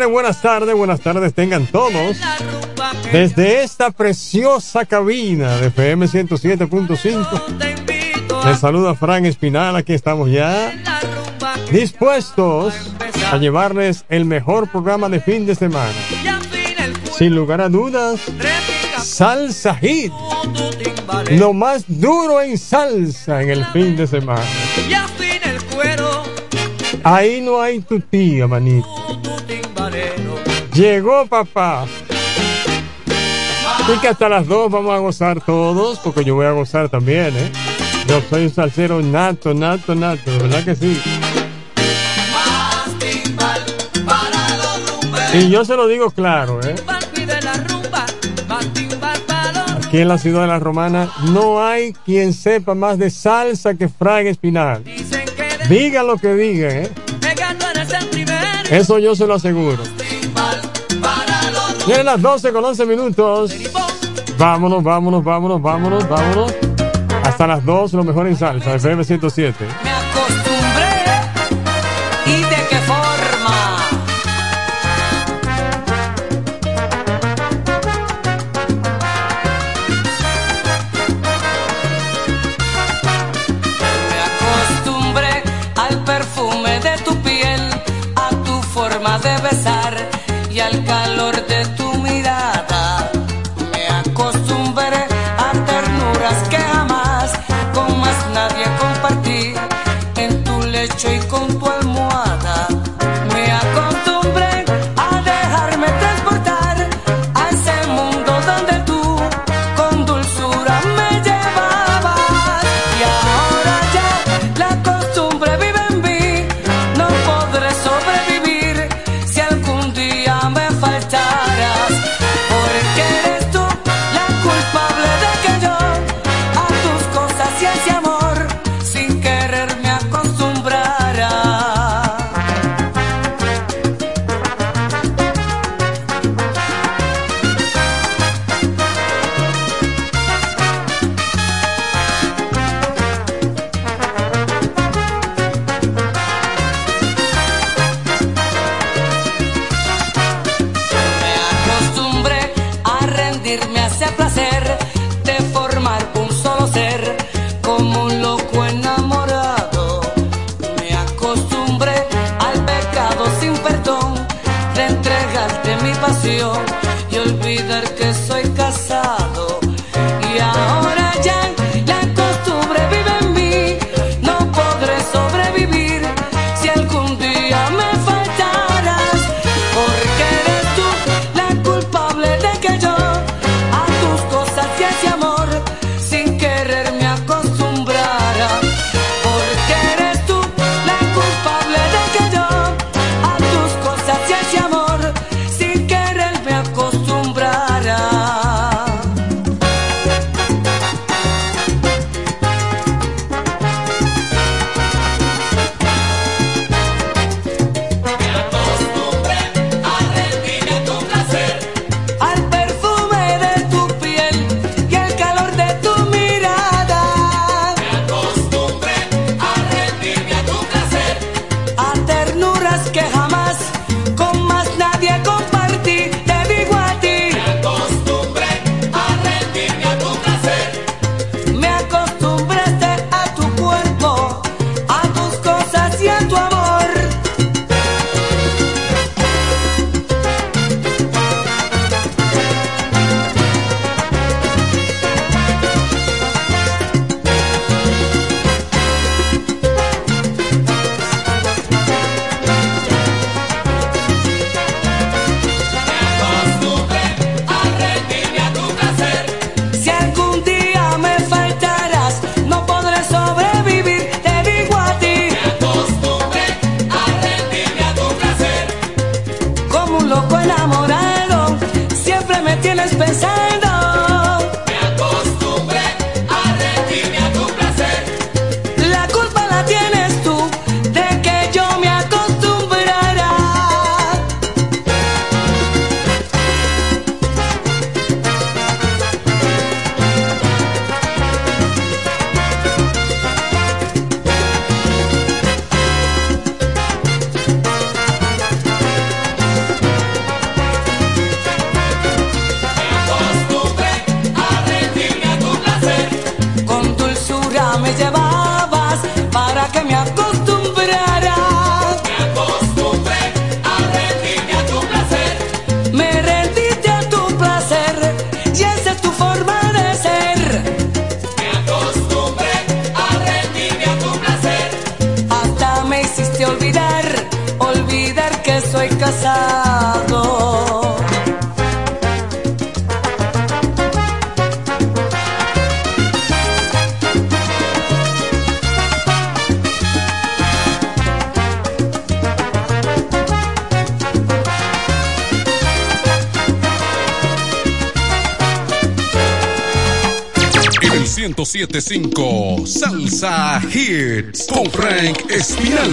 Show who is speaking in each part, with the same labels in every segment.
Speaker 1: buenas tardes, buenas tardes tengan todos. Desde esta preciosa cabina de FM 107.5, les saluda Fran Espinal, aquí estamos ya dispuestos a llevarles el mejor programa de fin de semana. Sin lugar a dudas, Salsa Hit, lo más duro en salsa en el fin de semana.
Speaker 2: Ahí no hay tu tía, manito. Llegó papá. Así que hasta las dos vamos a gozar todos, porque yo voy a gozar también, ¿eh? Yo soy un salsero nato, nato, nato, de verdad que sí. Y yo se lo digo claro, ¿eh? Aquí en la ciudad de la Romana no hay quien sepa más de salsa que Frank Espinal. Diga lo que diga, ¿eh? Eso yo se lo aseguro. Miren las 12 con 11 minutos. Vámonos, vámonos, vámonos, vámonos, vámonos. Hasta las 2, lo mejor en salsa, FM 107.
Speaker 3: En el
Speaker 4: 1075 Salsa Hits con Frank Espinal.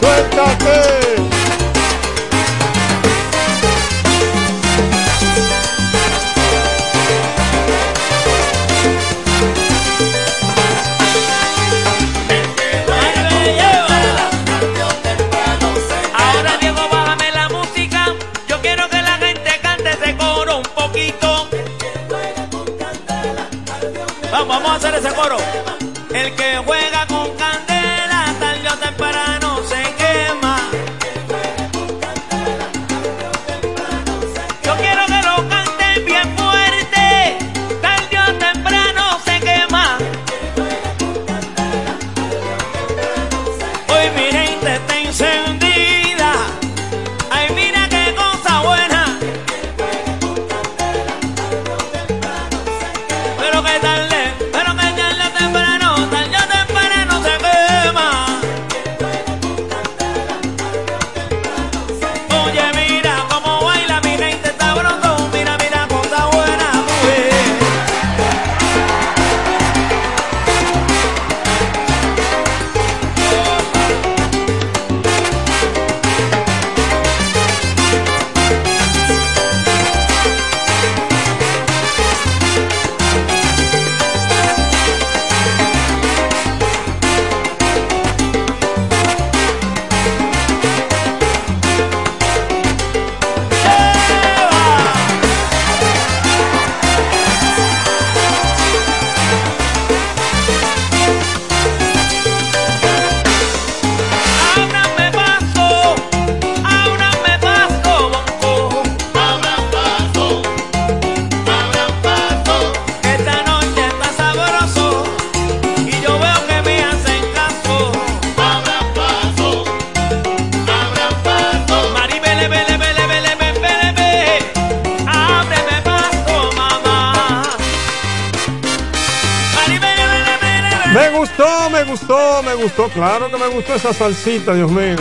Speaker 4: Suéltate, esa salsita, Dios mío.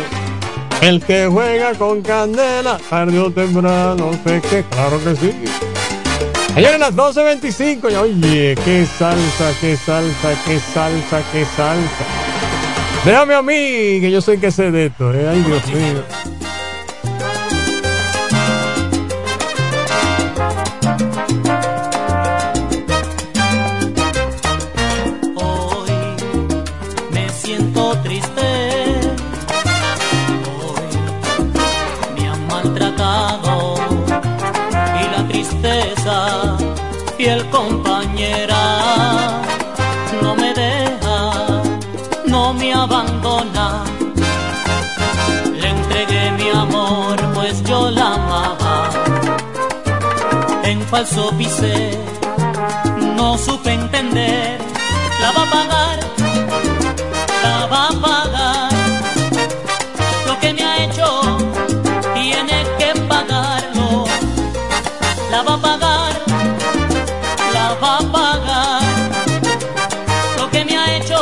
Speaker 4: El que juega con candela, tarde temprano, sé que, claro que sí. Señores, las 12.25, y oye, qué salsa, qué salsa, qué salsa, qué salsa. Déjame a mí, que yo soy que sé de esto, eh. Dios mío.
Speaker 5: Falso pisé no supe entender. La va a pagar, la va a pagar. Lo que me ha hecho, tiene que pagarlo. La va a pagar, la va a pagar. Lo que me ha hecho,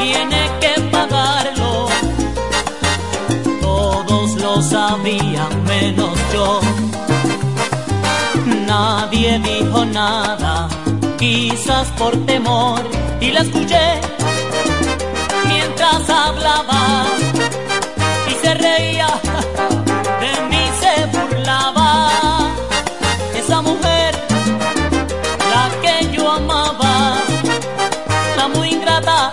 Speaker 5: tiene que pagarlo. Todos lo sabían menos yo. Nadie dijo nada, quizás por temor, y la escuché mientras hablaba y se reía, de mí se burlaba. Esa mujer, la que yo amaba, la muy ingrata,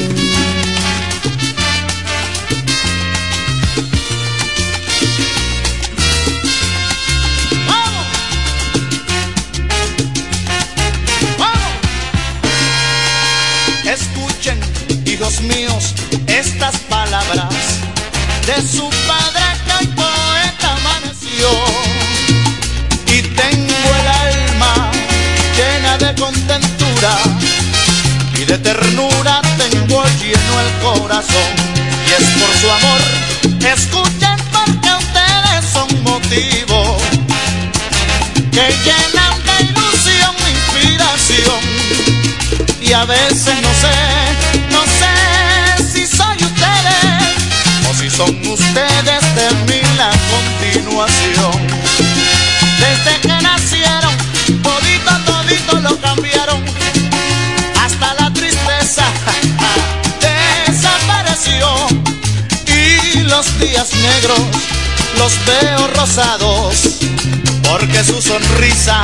Speaker 6: sonrisa.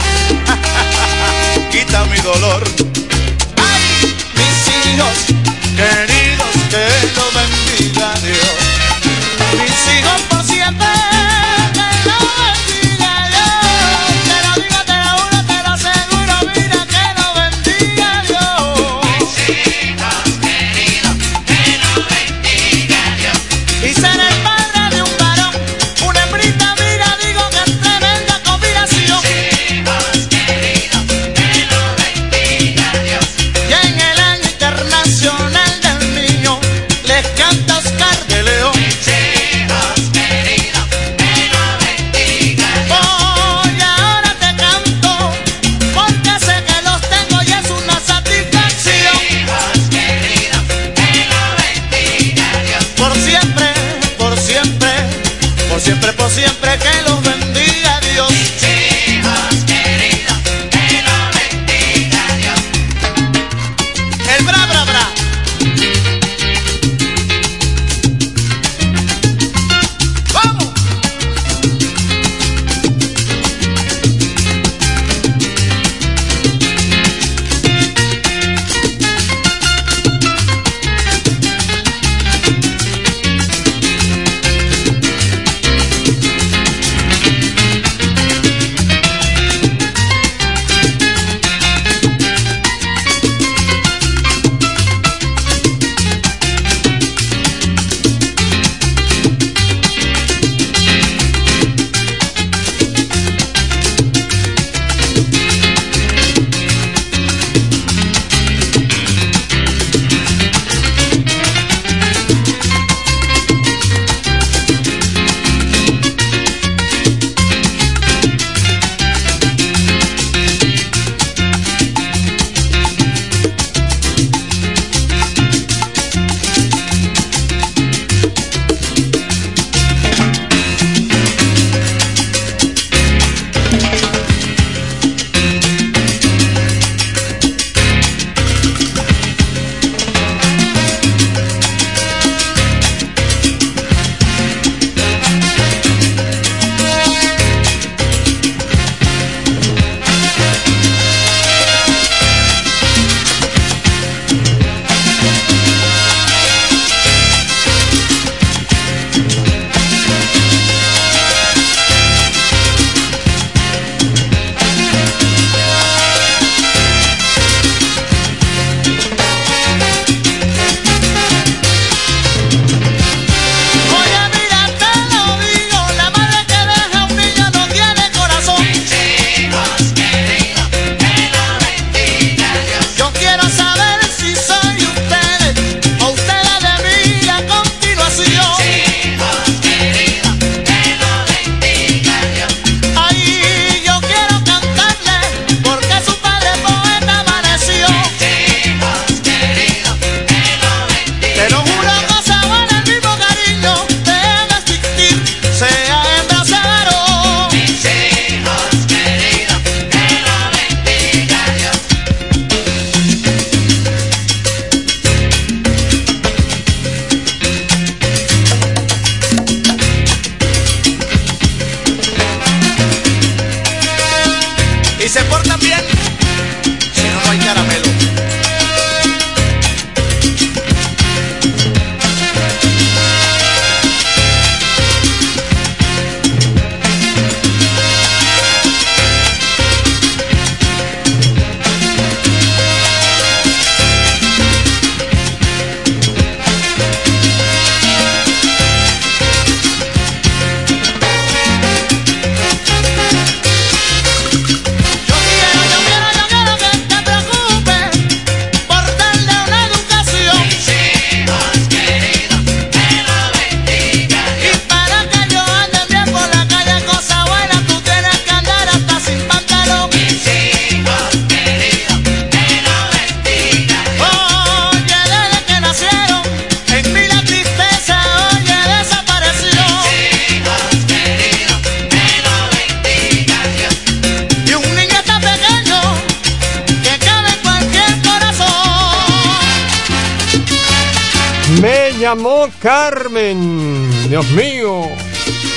Speaker 6: Dios
Speaker 1: mío.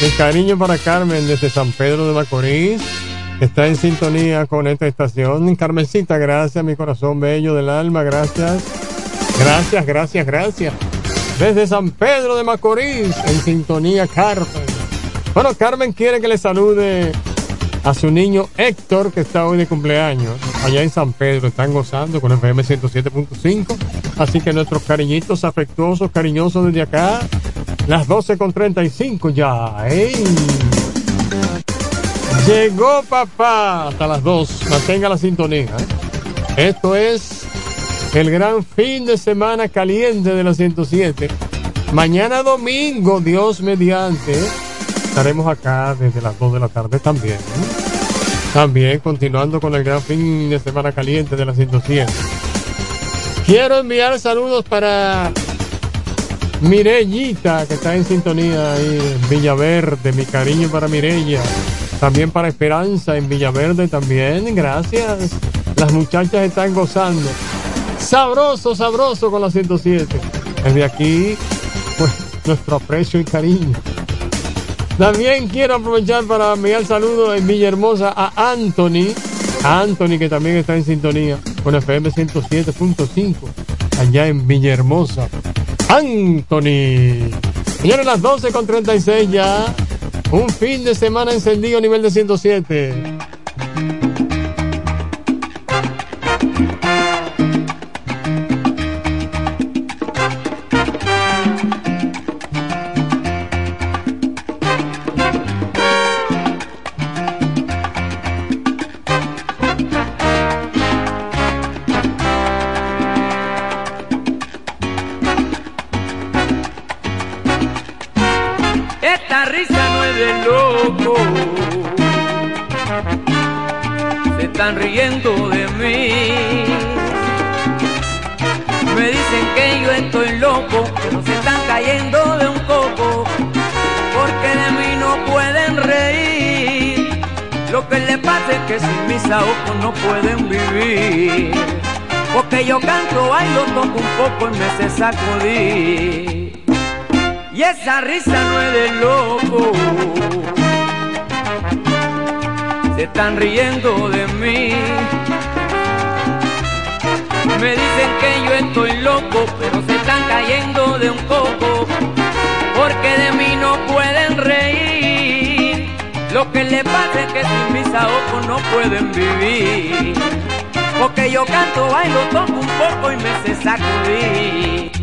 Speaker 1: Mi cariño para Carmen desde San Pedro de Macorís. Está en sintonía con esta estación. Carmencita, gracias, mi corazón bello del alma, gracias. Gracias, gracias, gracias. Desde San Pedro de Macorís, en sintonía Carmen. Bueno, Carmen quiere que le salude a su niño Héctor, que está hoy de cumpleaños. Allá en San Pedro están gozando con FM 107.5. Así que nuestros cariñitos afectuosos, cariñosos desde acá. Las 12 con 35 ya. ¡Ey! Llegó papá hasta las 2. Mantenga la sintonía. ¿eh? Esto es el gran fin de semana caliente de la 107. Mañana domingo, Dios mediante, estaremos acá desde las 2 de la tarde también. ¿eh? También continuando con el gran fin de semana caliente de la 107. Quiero enviar saludos para Mirellita, que está en sintonía ahí en Villaverde. Mi cariño para Mirella. También para Esperanza en Villaverde también. Gracias. Las muchachas están gozando. Sabroso, sabroso con la 107. Desde aquí, pues, nuestro aprecio y cariño. También quiero aprovechar para enviar saludos en Villahermosa a Anthony. A Anthony, que también está en sintonía con FM 107.5. Allá en Villahermosa. Anthony. Señores, las 12 con 36 ya. Un fin de semana encendido a nivel de 107.
Speaker 2: No pueden vivir. Porque yo canto, bailo, toco un poco y me sé sacudir. Y esa risa no es de loco. Se están riendo de mí. Me dicen que yo estoy loco, pero se están cayendo de un coco. Porque de mí no pueden. Que les pasa que sin mis ojos no pueden vivir. Porque yo canto, bailo, toco un poco y me sé sacudir.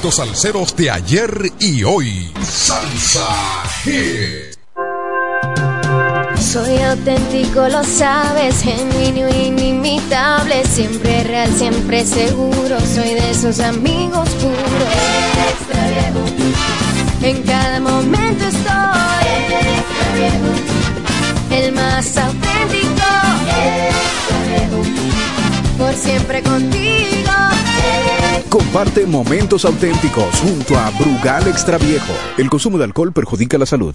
Speaker 7: éxitos salseros de ayer y hoy. Salsa Hit.
Speaker 8: Soy auténtico, lo sabes, genuino, inimitable, siempre real, siempre seguro. Soy de esos amigos puros. En cada momento estoy. El más auténtico. Por siempre contigo.
Speaker 9: Comparte momentos auténticos junto a Brugal Extraviejo. El consumo de alcohol perjudica la salud.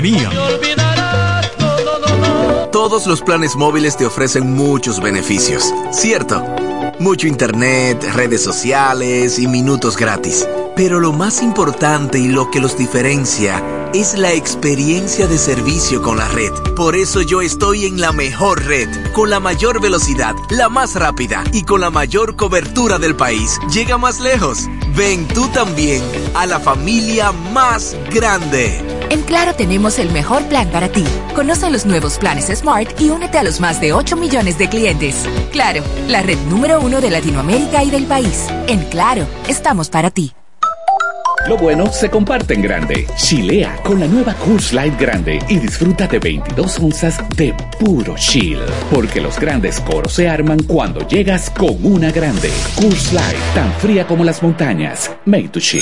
Speaker 10: Todos los planes móviles te ofrecen muchos beneficios, ¿cierto? Mucho internet, redes sociales y minutos gratis. Pero lo más importante y lo que los diferencia es la experiencia de servicio con la red. Por eso yo estoy en la mejor red, con la mayor velocidad, la más rápida y con la mayor cobertura del país. Llega más lejos. Ven tú también a la familia más grande.
Speaker 11: En Claro tenemos el mejor plan para ti. Conoce los nuevos planes Smart y únete a los más de 8 millones de clientes. Claro, la red número uno de Latinoamérica y del país. En Claro, estamos para ti.
Speaker 12: Lo bueno se comparte en grande. Chilea con la nueva Coors Light Grande y disfruta de 22 onzas de puro chill. Porque los grandes coros se arman cuando llegas con una grande. Coors Light, tan fría como las montañas. Made to chill.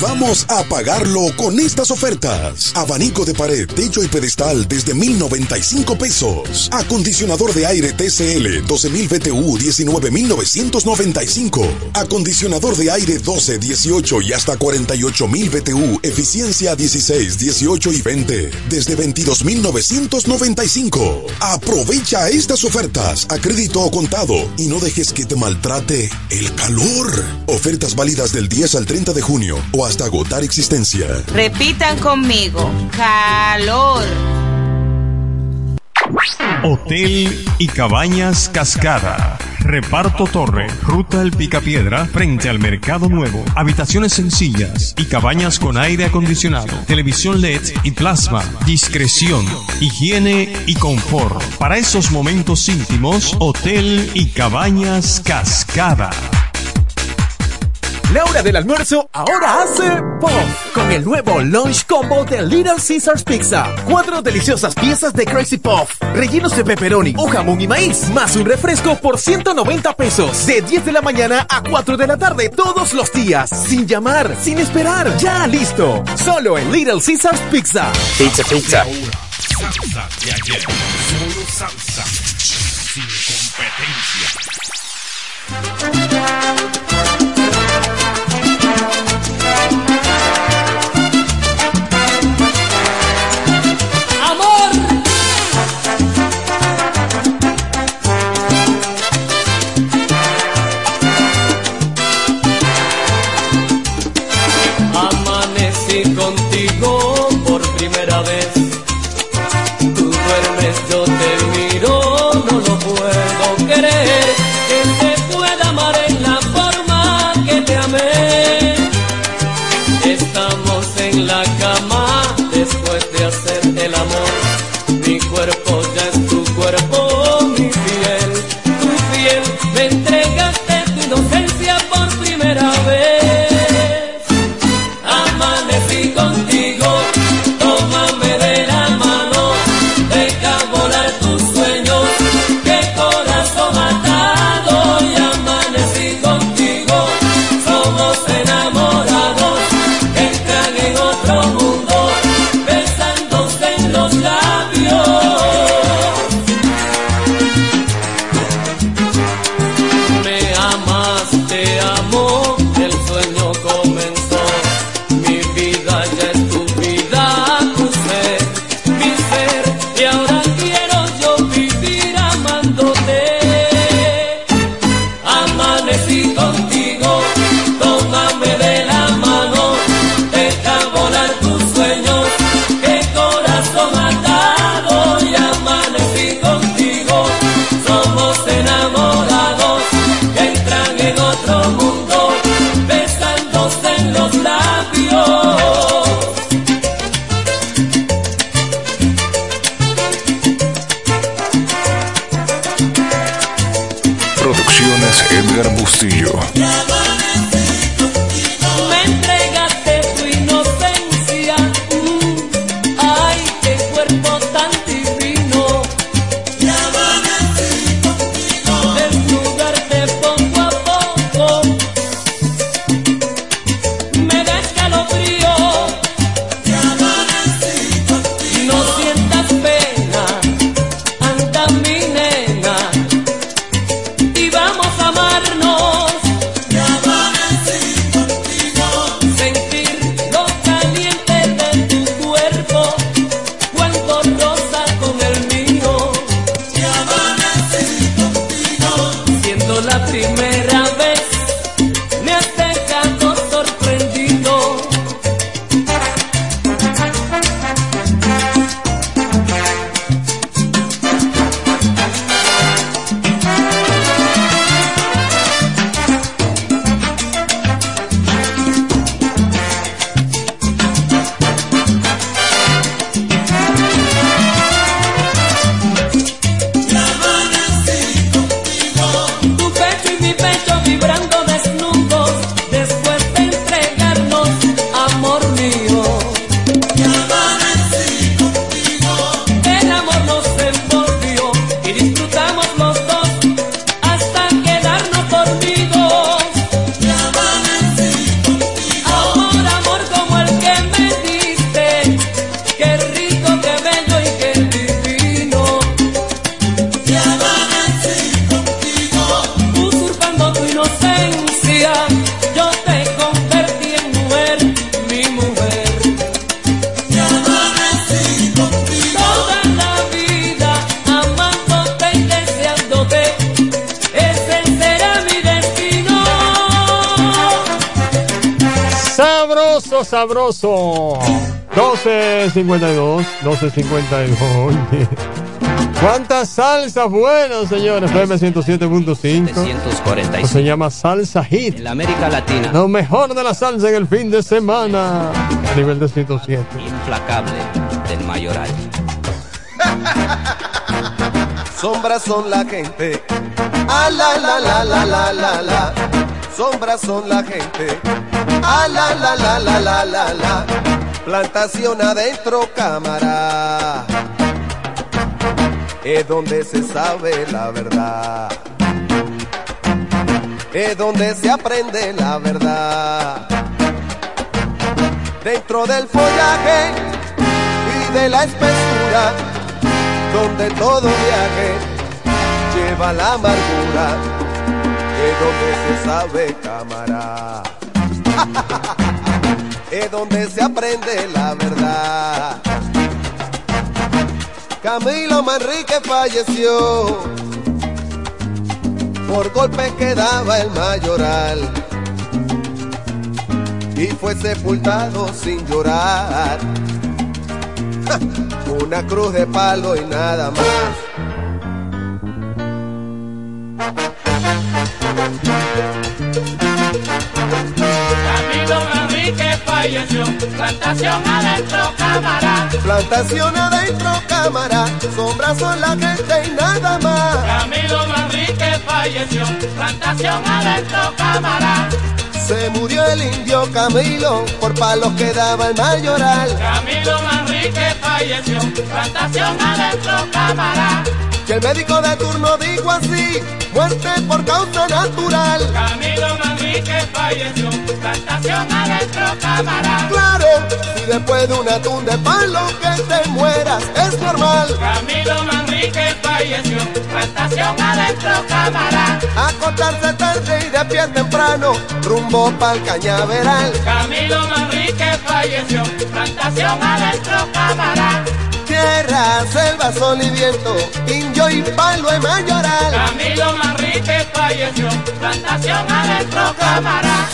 Speaker 13: Vamos a pagarlo con estas ofertas. Abanico de pared, techo y pedestal desde 1095 pesos. Acondicionador de aire TCL 12000 BTU 19995. Acondicionador de aire 12, 18 y hasta 48000 BTU, eficiencia 16, 18 y 20 desde 22995. Aprovecha estas ofertas a crédito o contado y no dejes que te maltrate el calor. Ofertas válidas del 10 al 30 de junio o hasta agotar existencia.
Speaker 14: Repitan conmigo. Calor.
Speaker 15: Hotel y Cabañas Cascada. Reparto Torre, Ruta El Picapiedra, frente al Mercado Nuevo. Habitaciones sencillas y cabañas con aire acondicionado, televisión LED y plasma. Discreción, higiene y confort. Para esos momentos íntimos, Hotel y Cabañas Cascada.
Speaker 16: La hora del almuerzo ahora hace pop con el nuevo Lunch Combo de Little Caesars Pizza. Cuatro deliciosas piezas de Crazy Puff, rellenos de pepperoni o jamón y maíz, más un refresco por 190 pesos. De 10 de la mañana a 4 de la tarde todos los días. Sin llamar, sin esperar, ya listo. Solo en Little Caesars Pizza.
Speaker 17: Pizza, pizza.
Speaker 7: Salsa de ayer. Solo salsa. Sin competencia.
Speaker 1: 12.52, 12.52. Oye. ¿Cuántas salsas buenas, señores? FM 107.5.
Speaker 18: 745.
Speaker 1: Se llama Salsa Hit.
Speaker 18: En la América Latina.
Speaker 1: Lo mejor de la salsa en el fin de semana. A nivel de 107.
Speaker 18: Implacable del Mayoral.
Speaker 19: Sombras son la gente. Ah, la, la, la, la, la, la, la. Sombras son la gente. Ah, la, la, la, la, la, la, la. Plantación adentro, cámara. Es donde se sabe la verdad. Es donde se aprende la verdad. Dentro del follaje y de la espesura, donde todo viaje lleva la amargura. Es donde se sabe cámara. es donde se aprende la verdad. Camilo Manrique falleció por golpe que daba el mayoral y fue sepultado sin llorar. Una cruz de palo y nada más.
Speaker 20: Camilo Manrique falleció, plantación adentro cámara.
Speaker 19: Plantación adentro cámara, sombras son la gente y nada más.
Speaker 20: Camilo Manrique falleció, plantación adentro cámara.
Speaker 19: Se murió el indio Camilo por palos que daba el mayoral.
Speaker 20: Camilo Manrique falleció, plantación adentro cámara.
Speaker 19: Que el médico de turno dijo así, muerte por causa natural.
Speaker 20: Camilo Manrique falleció, plantación adentro cámara.
Speaker 19: Claro, si después de un atún de palo que te mueras es normal.
Speaker 20: Camilo Manrique falleció, plantación adentro cámara.
Speaker 19: Acostarse tarde y de pie temprano, rumbo pa'l cañaveral.
Speaker 20: Camilo Manrique falleció, plantación adentro cámara.
Speaker 19: Tierra, selva, sol y viento, indio y palo en mayoral.
Speaker 20: Camilo Manrique falleció, plantación adentro cámara.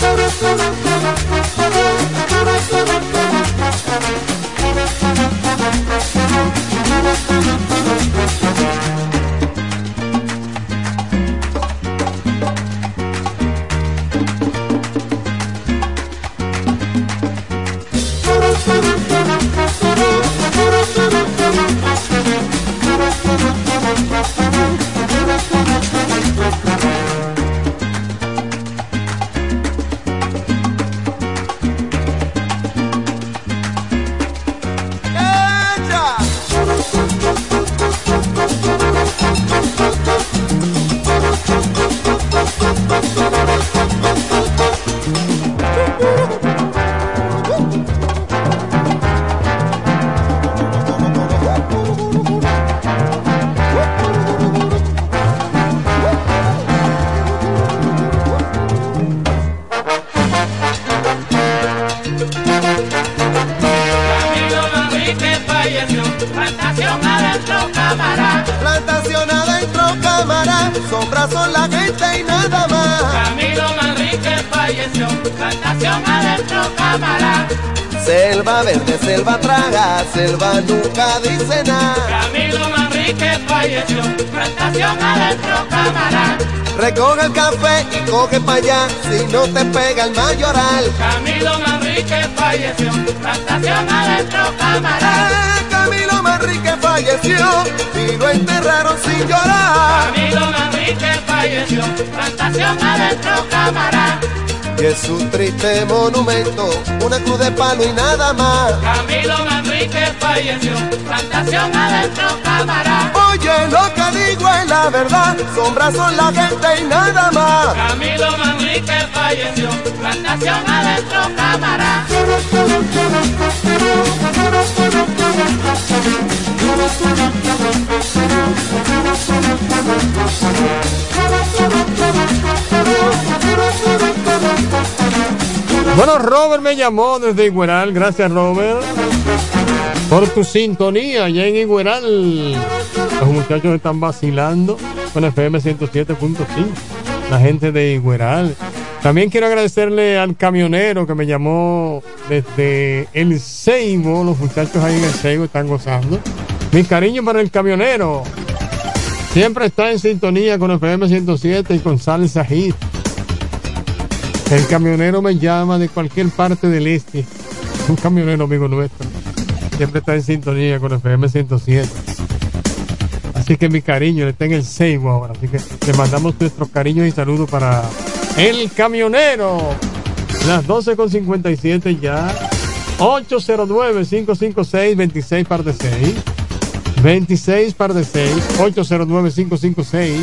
Speaker 6: Plantación adentro cámara.
Speaker 19: Y es un triste monumento, una cruz de palo y nada más.
Speaker 6: Camilo Manrique falleció, plantación adentro cámara.
Speaker 19: Oye, lo que digo es la verdad, sombras son la gente y nada más.
Speaker 6: Camilo Manrique falleció, plantación adentro cámara.
Speaker 1: Bueno, Robert me llamó desde Igueral. Gracias, Robert, por tu sintonía allá en Igueral. Los muchachos están vacilando con FM 107.5. La gente de Igueral. También quiero agradecerle al camionero que me llamó desde el Seibo. Los muchachos ahí en el Seibo están gozando. Mi cariño para el camionero. Siempre está en sintonía con FM 107 y con Salsa Hit. El camionero me llama de cualquier parte del este. Un camionero amigo nuestro. Siempre está en sintonía con FM 107. Así que mi cariño, le está en el Seibo ahora. Así que le mandamos nuestros cariños y saludos para el camionero. Las 12.57 ya. 809-556-26 par de 6. 26 par de 6. 809-556.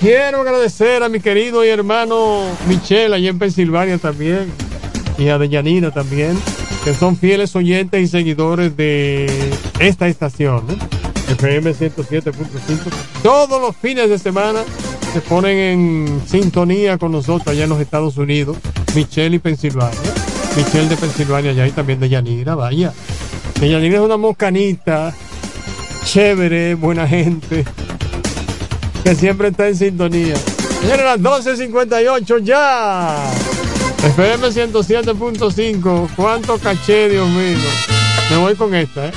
Speaker 1: Quiero agradecer a mi querido y hermano Michelle allá en Pensilvania también. Y a Deyanira también. Que son fieles oyentes y seguidores de esta estación. ¿eh? FM 107.5. Todos los fines de semana se ponen en sintonía con nosotros allá en los Estados Unidos. Michelle y Pensilvania. Michelle de Pensilvania allá y también de Yanira, vaya. Que Yanira es una moscanita, chévere, buena gente, que siempre está en sintonía. Señores, las 12.58 ya. FM 107.5. ¿Cuánto caché, Dios mío? Me voy con esta, ¿eh?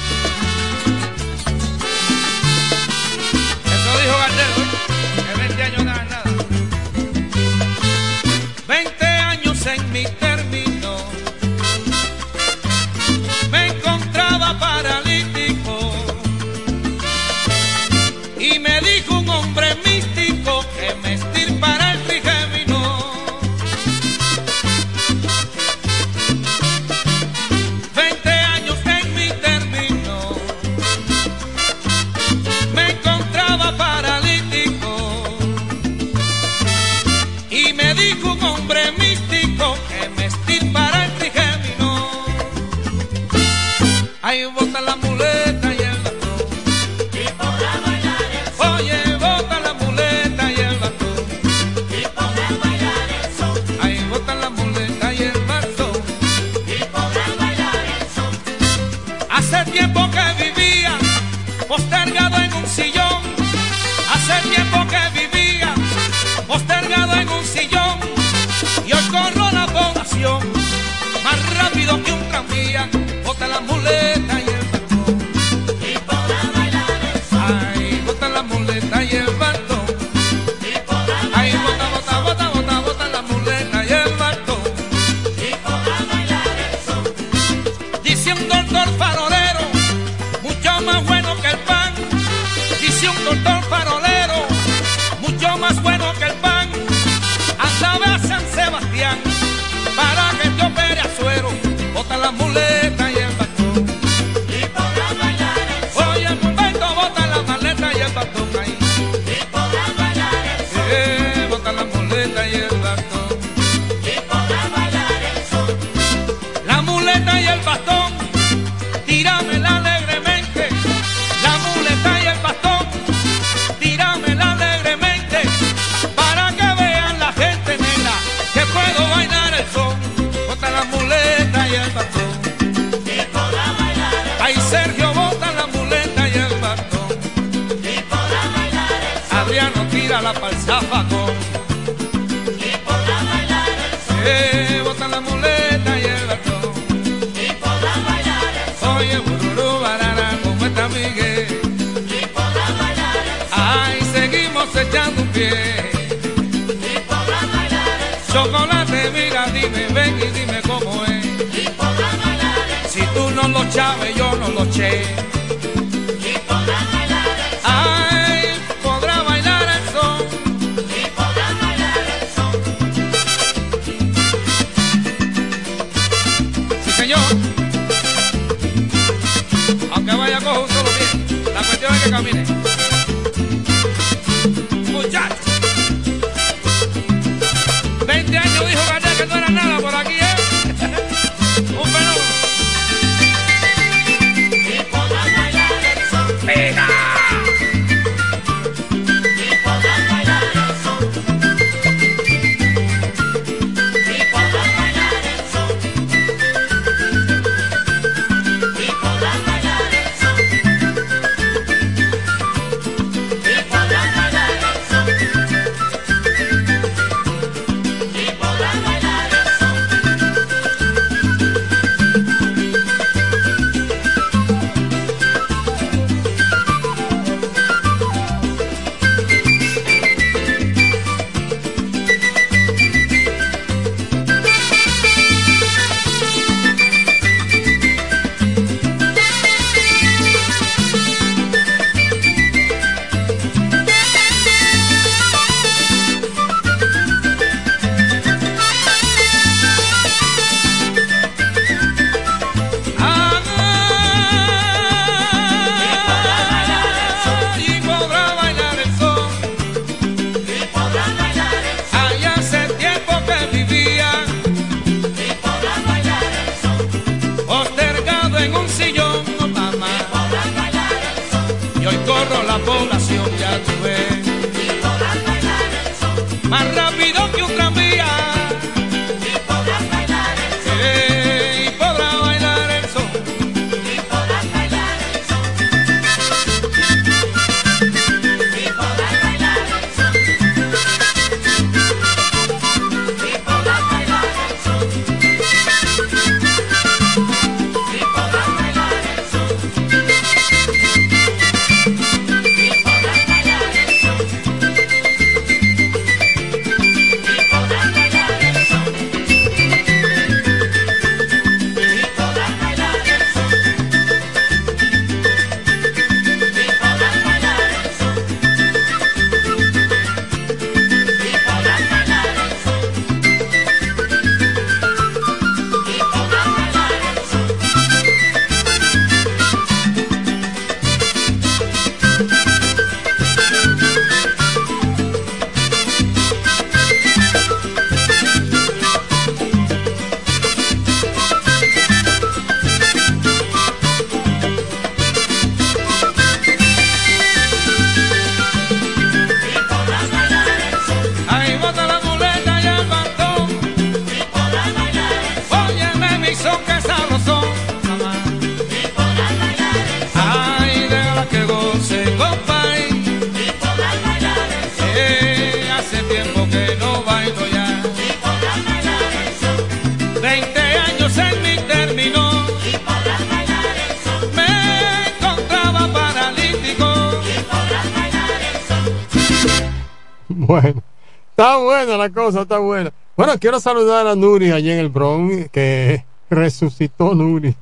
Speaker 2: quiero saludar a Nuri allí en el Bronx, que resucitó Nuri.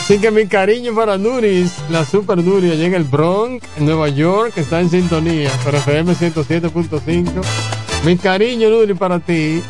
Speaker 2: Así que mi cariño para Nuris, la super Nuri allí en el Bronx, en Nueva York, que está en sintonía por FM 107.5. Mi cariño, Nuri, para ti.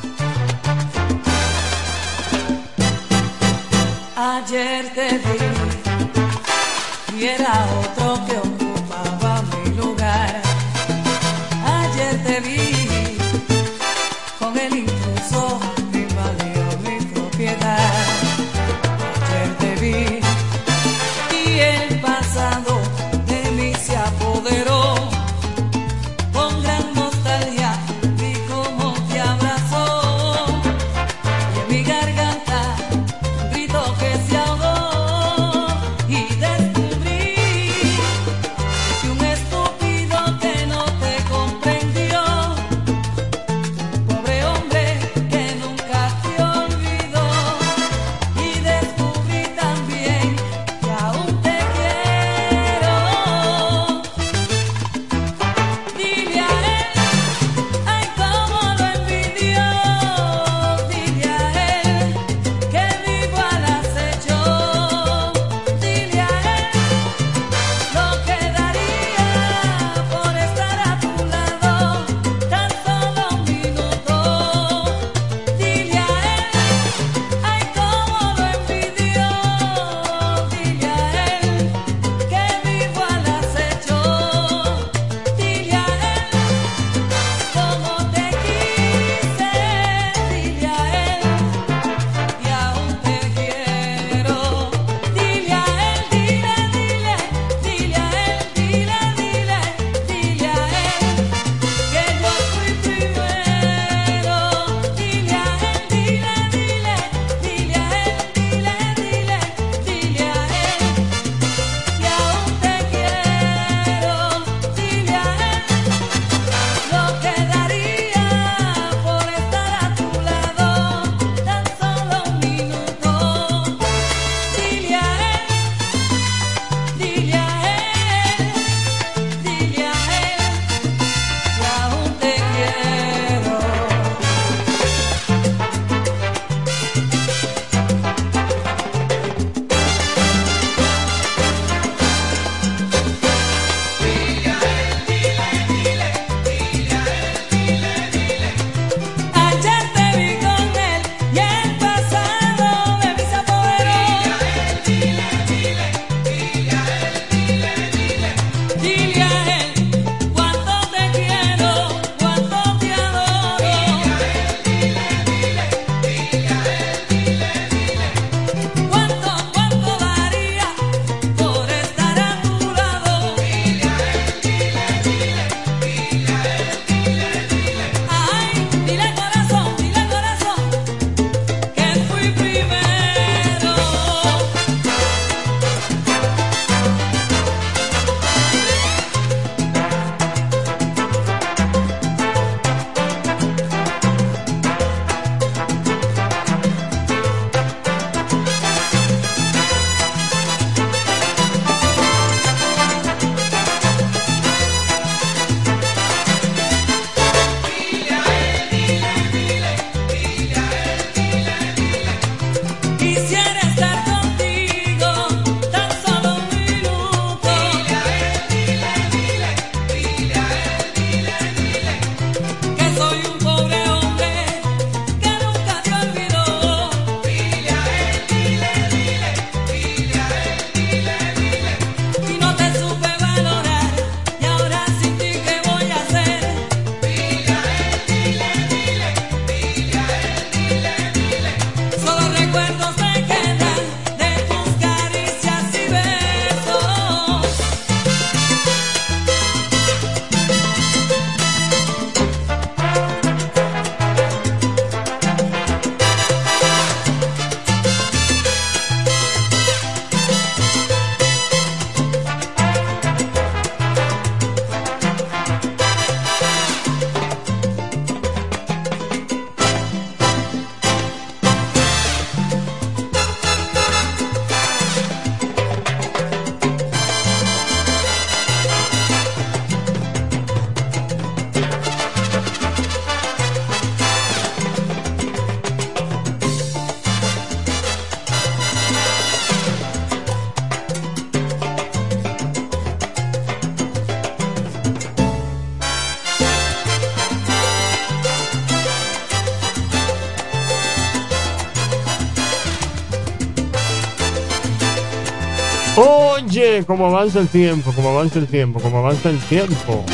Speaker 1: Oye, cómo avanza el tiempo, cómo avanza el tiempo, cómo avanza el tiempo.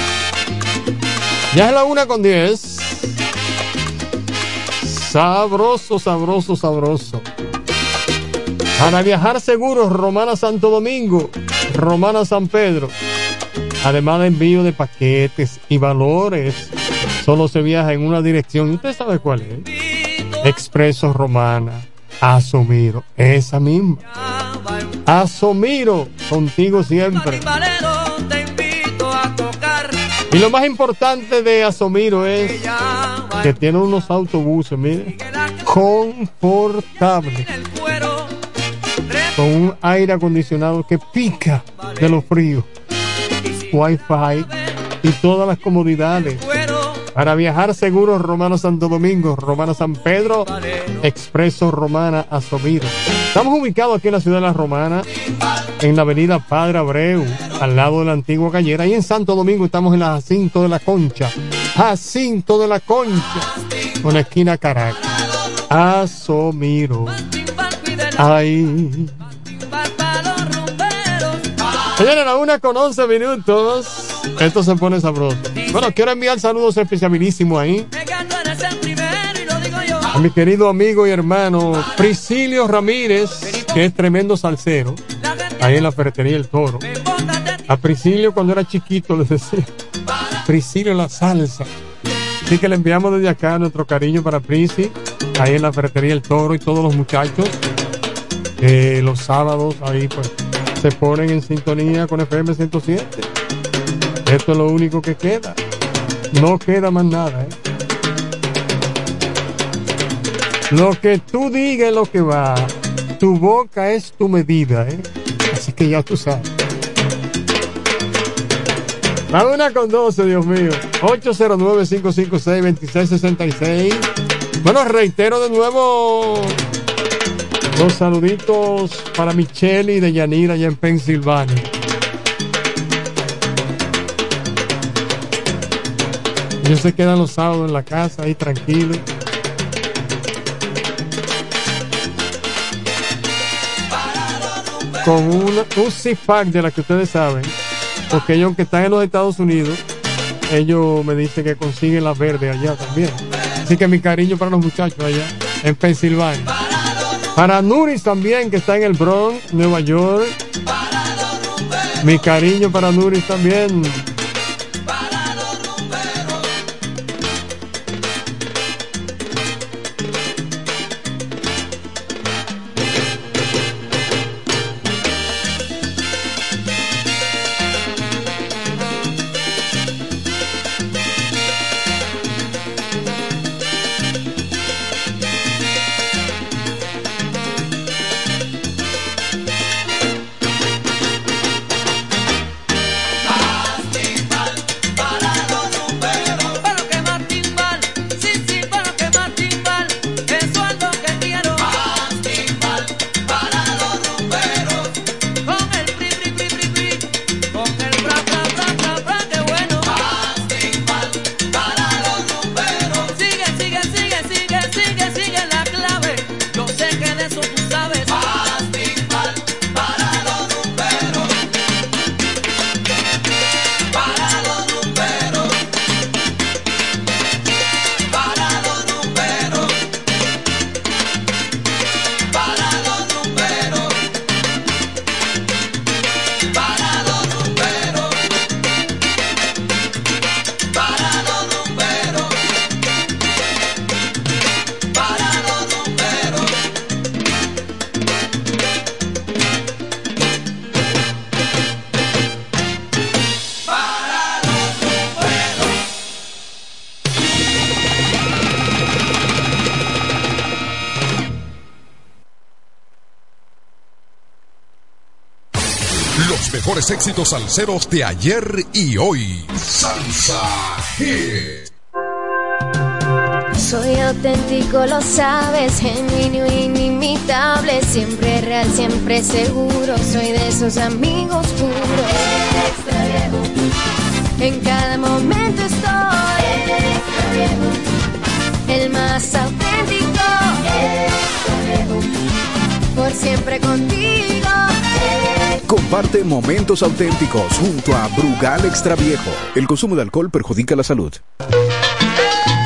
Speaker 1: Ya es la una con 10. Sabroso, sabroso, sabroso. Para viajar seguros, Romana Santo Domingo, Romana San Pedro. Además de envío de paquetes y valores, solo se viaja en una dirección. ¿Usted sabe cuál es? Expreso Romana, Asomiro, esa misma. Asomiro, contigo siempre. Y lo más importante de Asomiro es que tiene unos autobuses, mire, confortables, con un aire acondicionado que pica de lo frío, wifi y todas las comodidades. Para viajar seguro, Romano Santo Domingo, Romana San Pedro, Expreso Romana Asomiro. Estamos ubicados aquí en la ciudad de La Romana, en la avenida Padre Abreu, al lado de la antigua gallera. Y en Santo Domingo estamos en la Jacinto de la Concha. Jacinto de la Concha, con la esquina Caracas. Asomiro. Ay. Señores, la una con 11 minutos. Esto se pone sabroso. Bueno, quiero enviar saludos especialísimos ahí. A mi querido amigo y hermano Priscilio Ramírez, que es tremendo salsero, ahí en la ferretería El Toro. A Priscilio cuando era chiquito les decía, Priscilio la salsa. Así que le enviamos desde acá nuestro cariño para Prisi, ahí en la ferretería El Toro y todos los muchachos. que los sábados ahí pues se ponen en sintonía con FM 107. Esto es lo único que queda. No queda más nada, ¿eh? Lo que tú digas es lo que va. Tu boca es tu medida, ¿eh? Así que ya tú sabes. La una con 12, Dios mío. 809-556-2666. Bueno, reitero de nuevo los saluditos para Michelle y de Yanira allá en Pensilvania. Ellos se quedan los sábados en la casa ahí tranquilos. Con una, un zip-pack de la que ustedes saben. Porque ellos, aunque están en los Estados Unidos, ellos me dicen que consiguen la verde allá también. Así que mi cariño para los muchachos allá en Pensilvania. Para Nuris también, que está en el Bronx, Nueva York. Mi cariño para Nuris también.
Speaker 13: Mejores éxitos salseros de ayer y hoy. Salsa Hit.
Speaker 8: Soy auténtico, lo sabes, genuino, inimitable, siempre real, siempre seguro. Soy de esos amigos puros. En cada momento estoy. El más auténtico. Por siempre contigo.
Speaker 21: Comparte momentos auténticos junto a Brugal Extra Viejo. El consumo de alcohol perjudica la salud.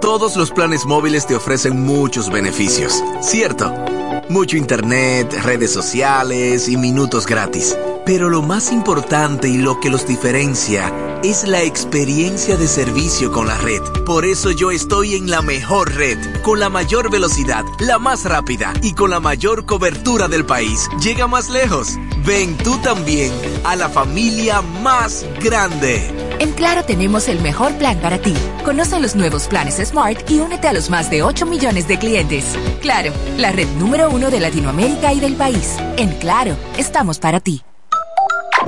Speaker 10: Todos los planes móviles te ofrecen muchos beneficios, ¿cierto? Mucho internet, redes sociales y minutos gratis. Pero lo más importante y lo que los diferencia es la experiencia de servicio con la red. Por eso yo estoy en la mejor red, con la mayor velocidad, la más rápida y con la mayor cobertura del país. Llega más lejos. Ven tú también a la familia más grande.
Speaker 11: En Claro tenemos el mejor plan para ti. Conoce los nuevos planes Smart y únete a los más de 8 millones de clientes. Claro, la red número uno de Latinoamérica y del país. En Claro, estamos para ti.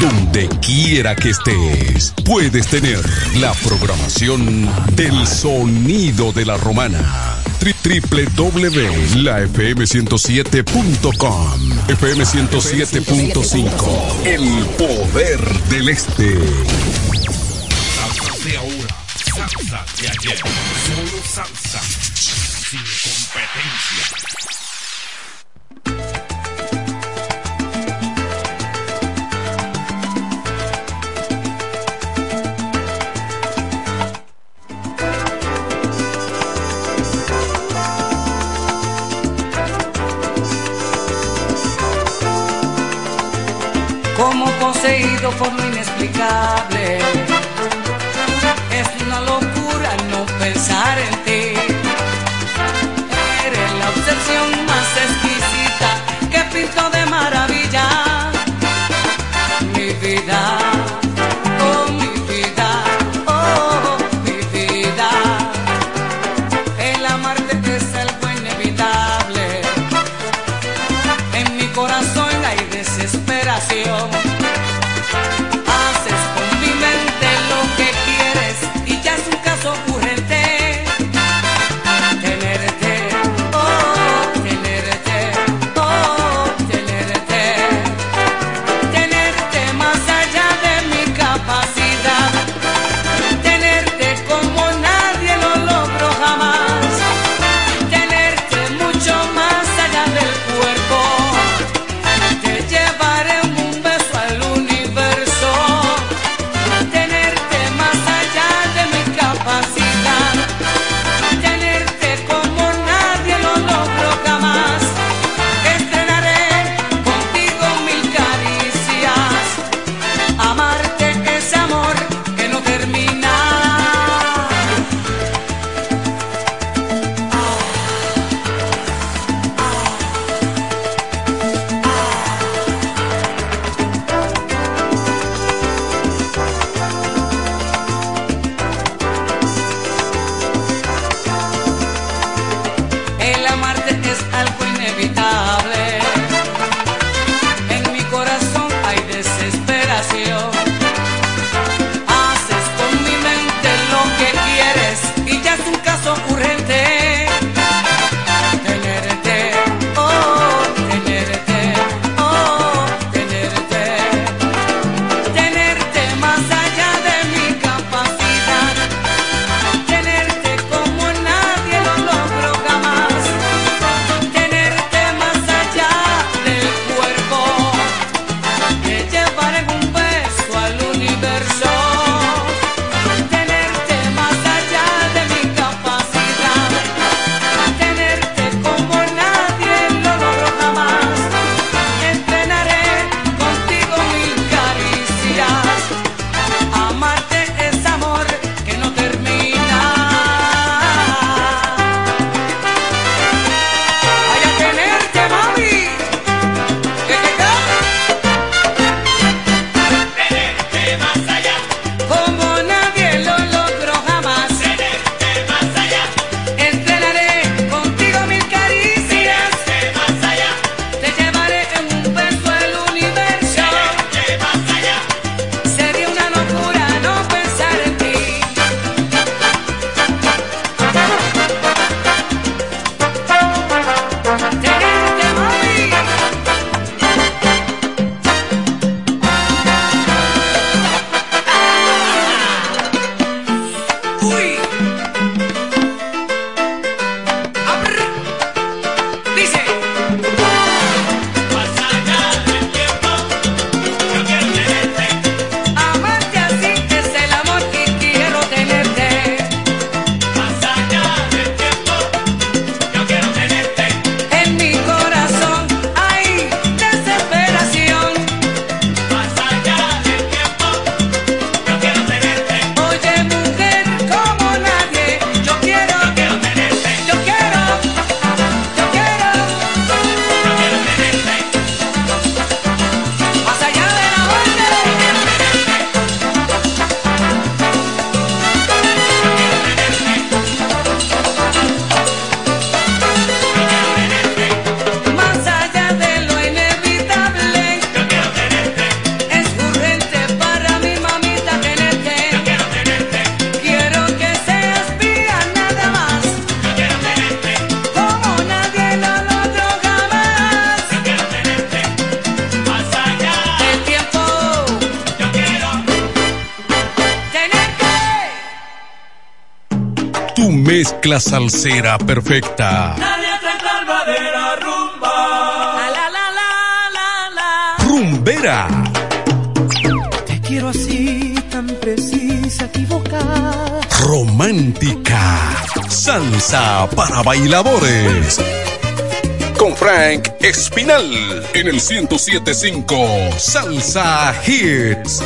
Speaker 13: Donde quiera que estés, puedes tener la programación del sonido de la romana. Tri- www.lafm107.com FM107.5 El poder del este.
Speaker 4: Salsa de ahora, salsa de ayer. Solo salsa, sin competencia.
Speaker 2: Poseído por lo inexplicable. Es una locura no pensar en ti. Eres la obsesión más exquisita que pinto de maravilla. salsera perfecta. La letra en calma de
Speaker 22: la.
Speaker 2: La, la, la,
Speaker 23: Rumbera.
Speaker 7: Te quiero así, tan precisa, equivocada.
Speaker 23: Romántica. Salsa para bailadores. Con Frank Espinal en el 1075 Salsa Hits.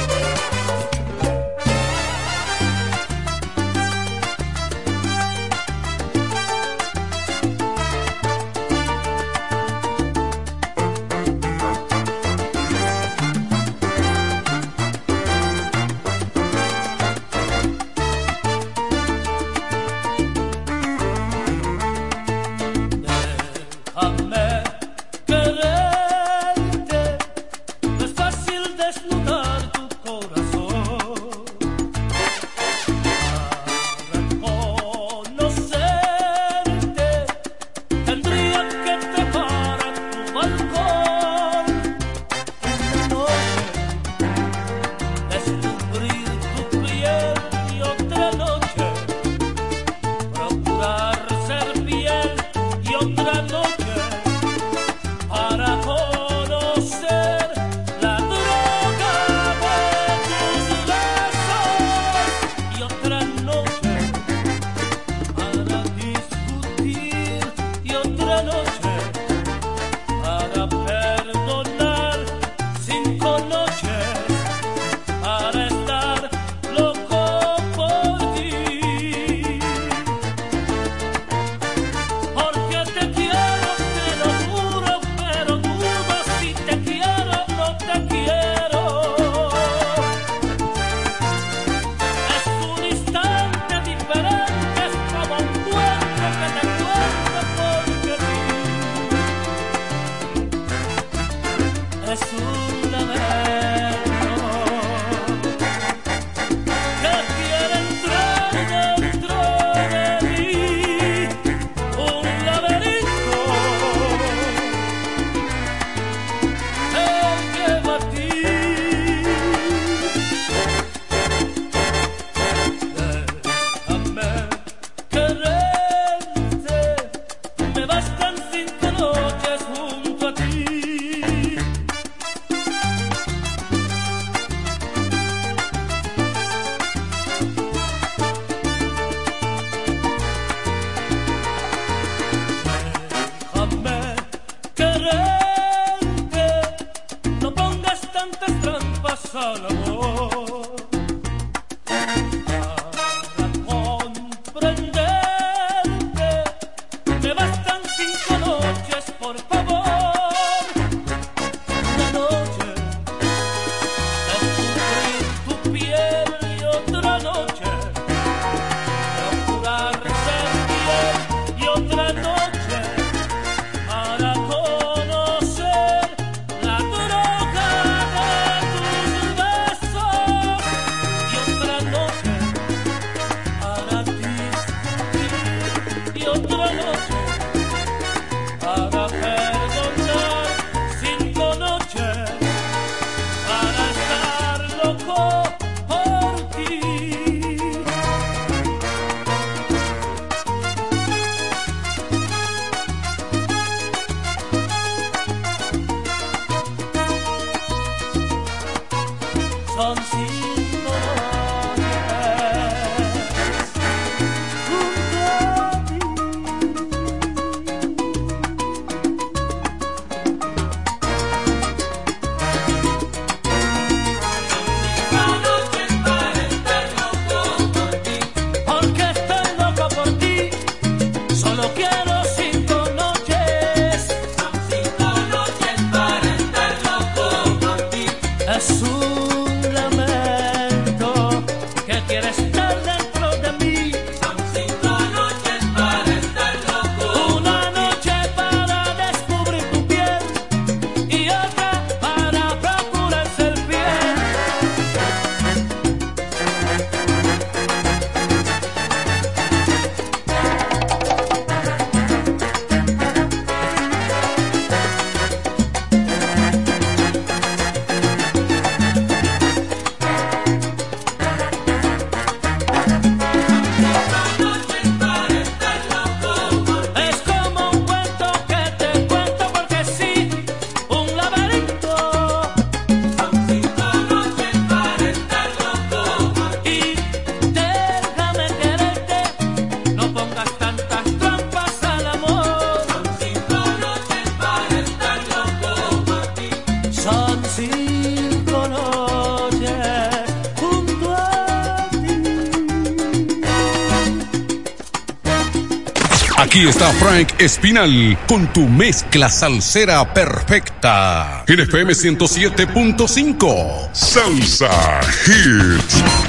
Speaker 7: Frank Espinal con tu mezcla salsera perfecta. En FM 107.5. Salsa Hits.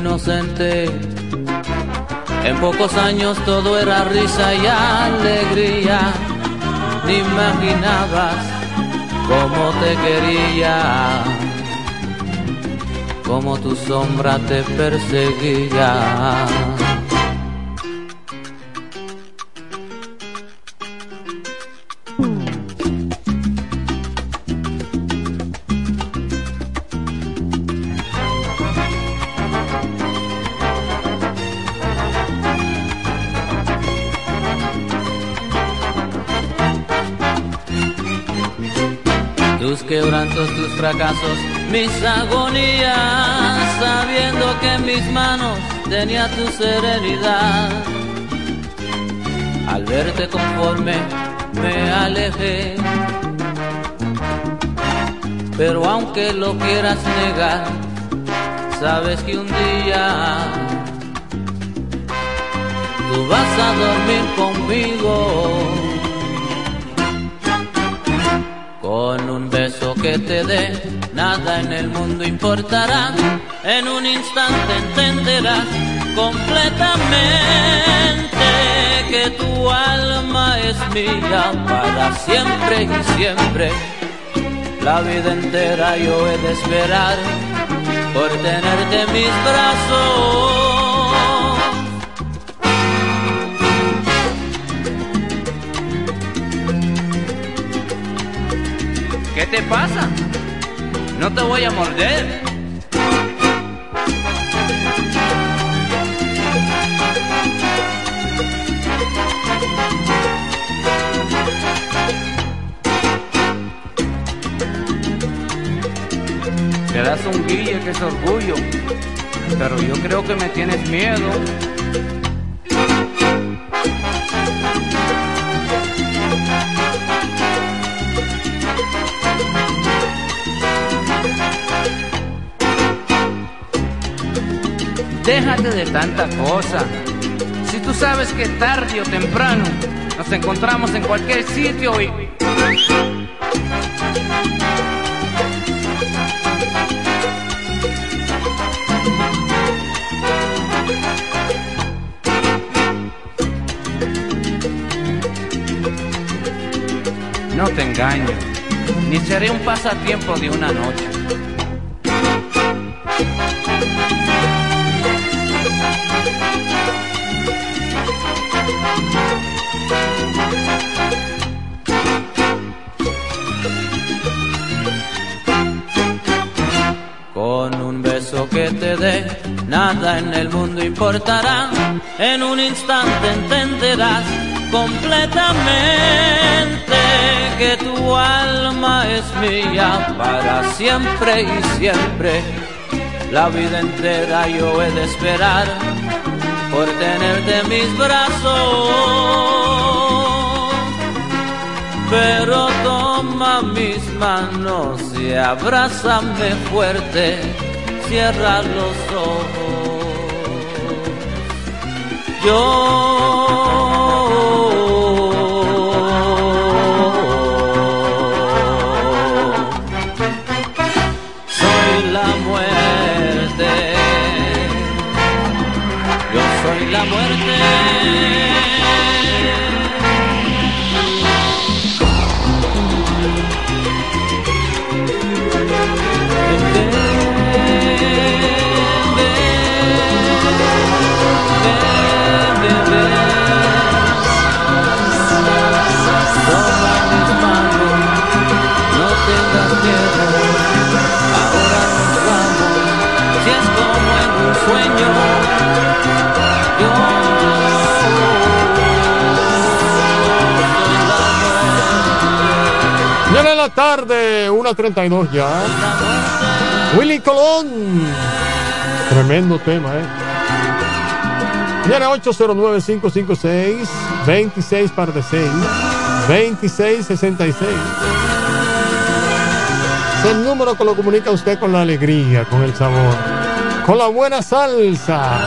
Speaker 24: Inocente. En pocos años todo era risa y alegría, ni imaginabas cómo te quería, cómo tu sombra te perseguía. Mis agonías, sabiendo que mis manos tenía tu serenidad. Al verte conforme me alejé, pero aunque lo quieras negar, sabes que un día tú vas a dormir conmigo. Con un beso que te dé, nada en el mundo importará. En un instante entenderás completamente que tu alma es mía para siempre y siempre. La vida entera yo he de esperar por tenerte en mis brazos.
Speaker 25: Voy a morder. Te das un guille que es orgullo, pero yo creo que me tienes miedo. Déjate de tanta cosa. Si tú sabes que tarde o temprano nos encontramos en cualquier sitio y... No te engaño, ni seré un pasatiempo de una noche.
Speaker 24: En el mundo importará. En un instante entenderás completamente que tu alma es mía para siempre y siempre. La vida entera yo he de esperar por tenerte en mis brazos. Pero toma mis manos y abrázame fuerte, cierra los ojos. Yo
Speaker 1: de 1.32 ya. Willy Colón. Tremendo tema, ¿eh? Viene 809-556-26 par de 6. 2666. Es el número que lo comunica usted con la alegría, con el sabor, con la buena salsa.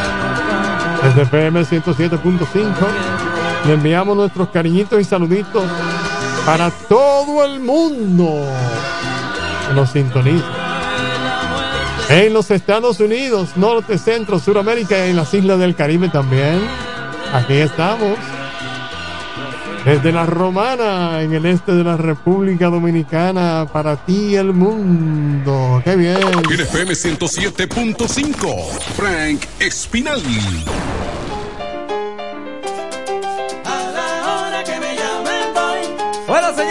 Speaker 1: Desde PM 107.5 le enviamos nuestros cariñitos y saluditos para todo el mundo que nos sintoniza. En los Estados Unidos, Norte, Centro, Suramérica y en las islas del Caribe también. Aquí estamos. Desde la Romana, en el este de la República Dominicana, para ti el mundo. ¡Qué bien!
Speaker 7: FM 107.5, Frank Espinal.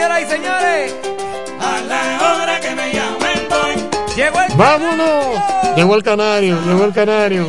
Speaker 25: señoras y señores. A la hora que me llamen, voy. Llegó el
Speaker 1: Vámonos. Canario. Llegó el canario,
Speaker 25: llegó el canario.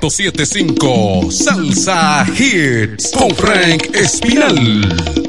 Speaker 25: 1075 Salsa Hits con Frank Espinal.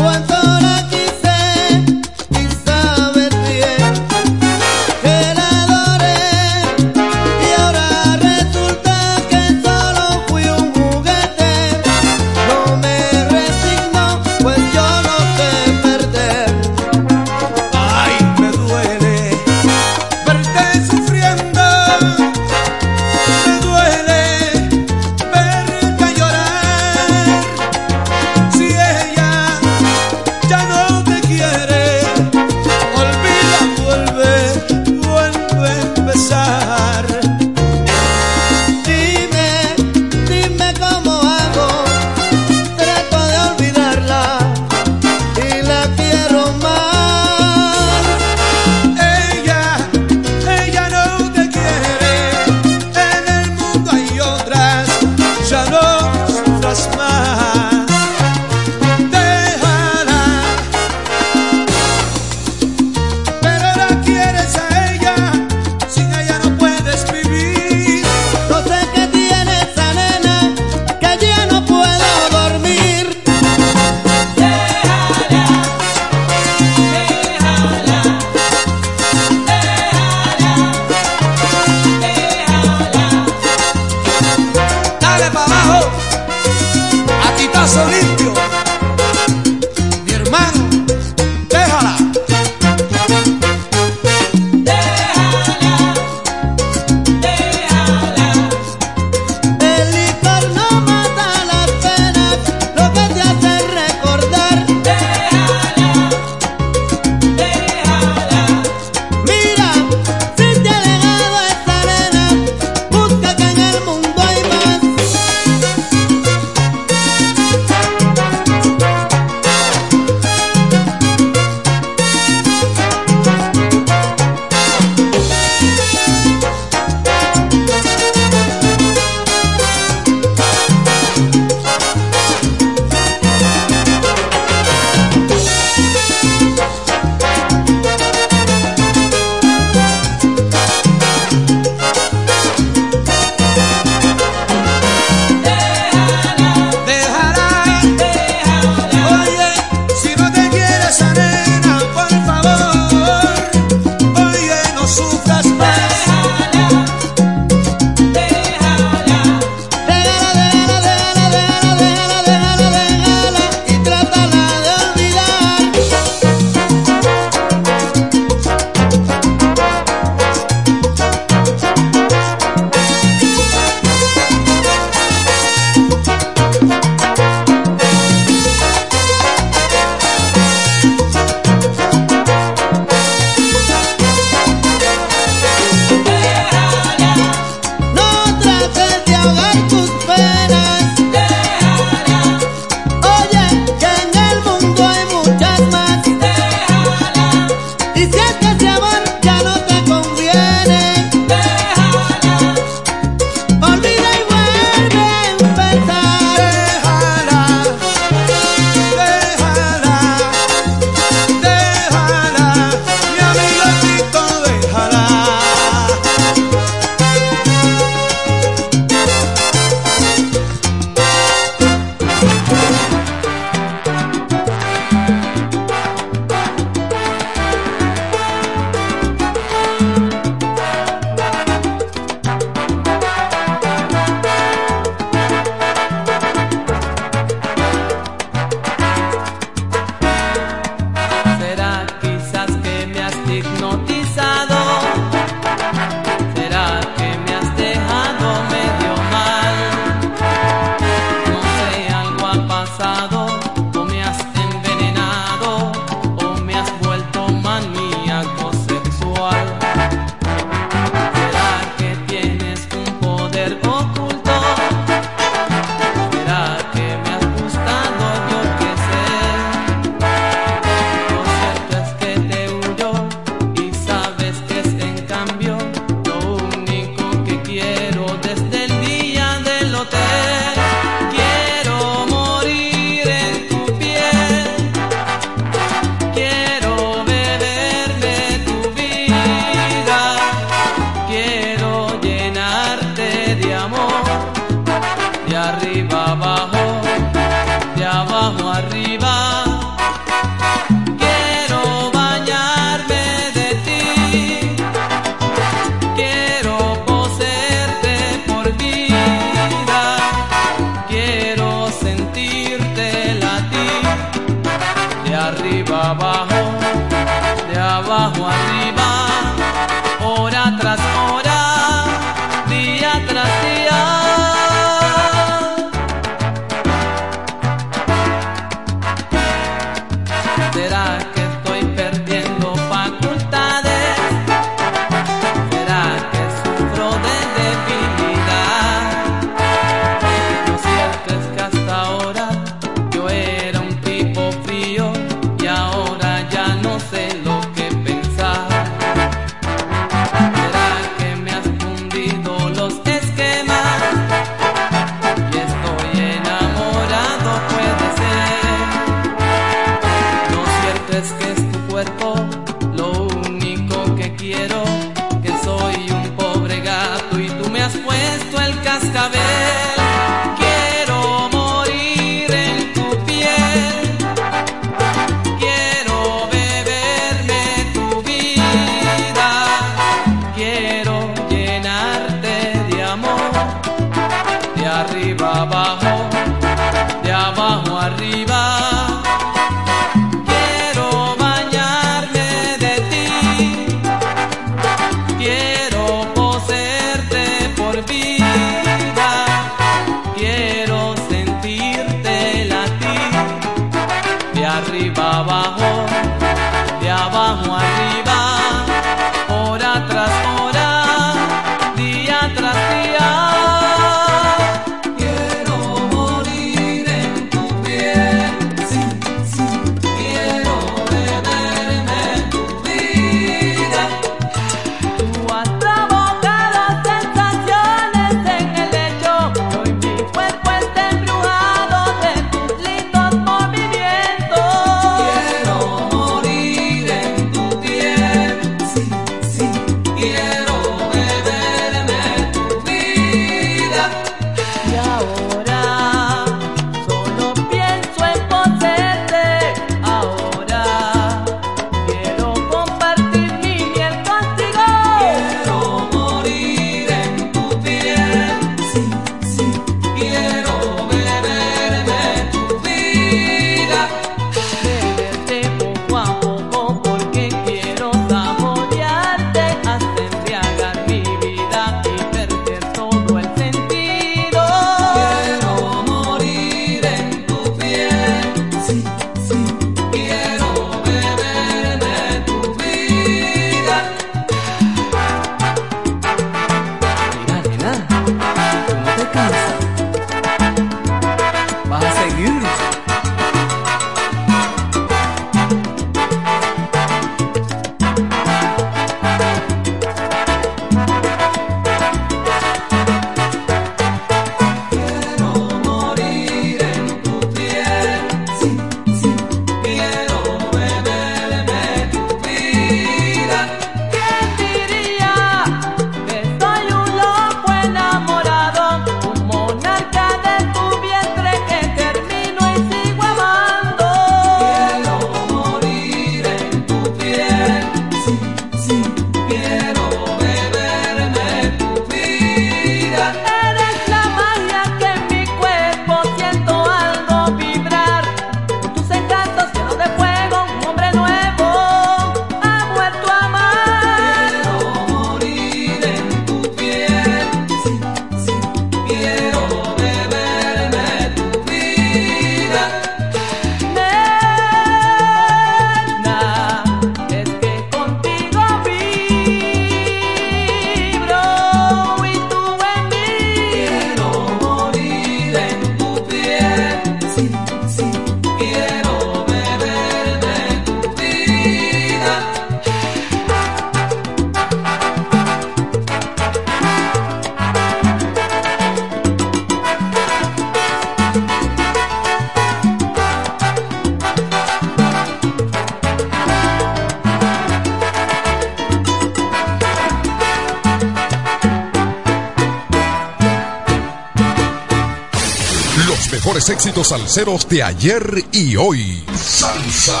Speaker 24: De
Speaker 7: ayer y hoy. Salsa.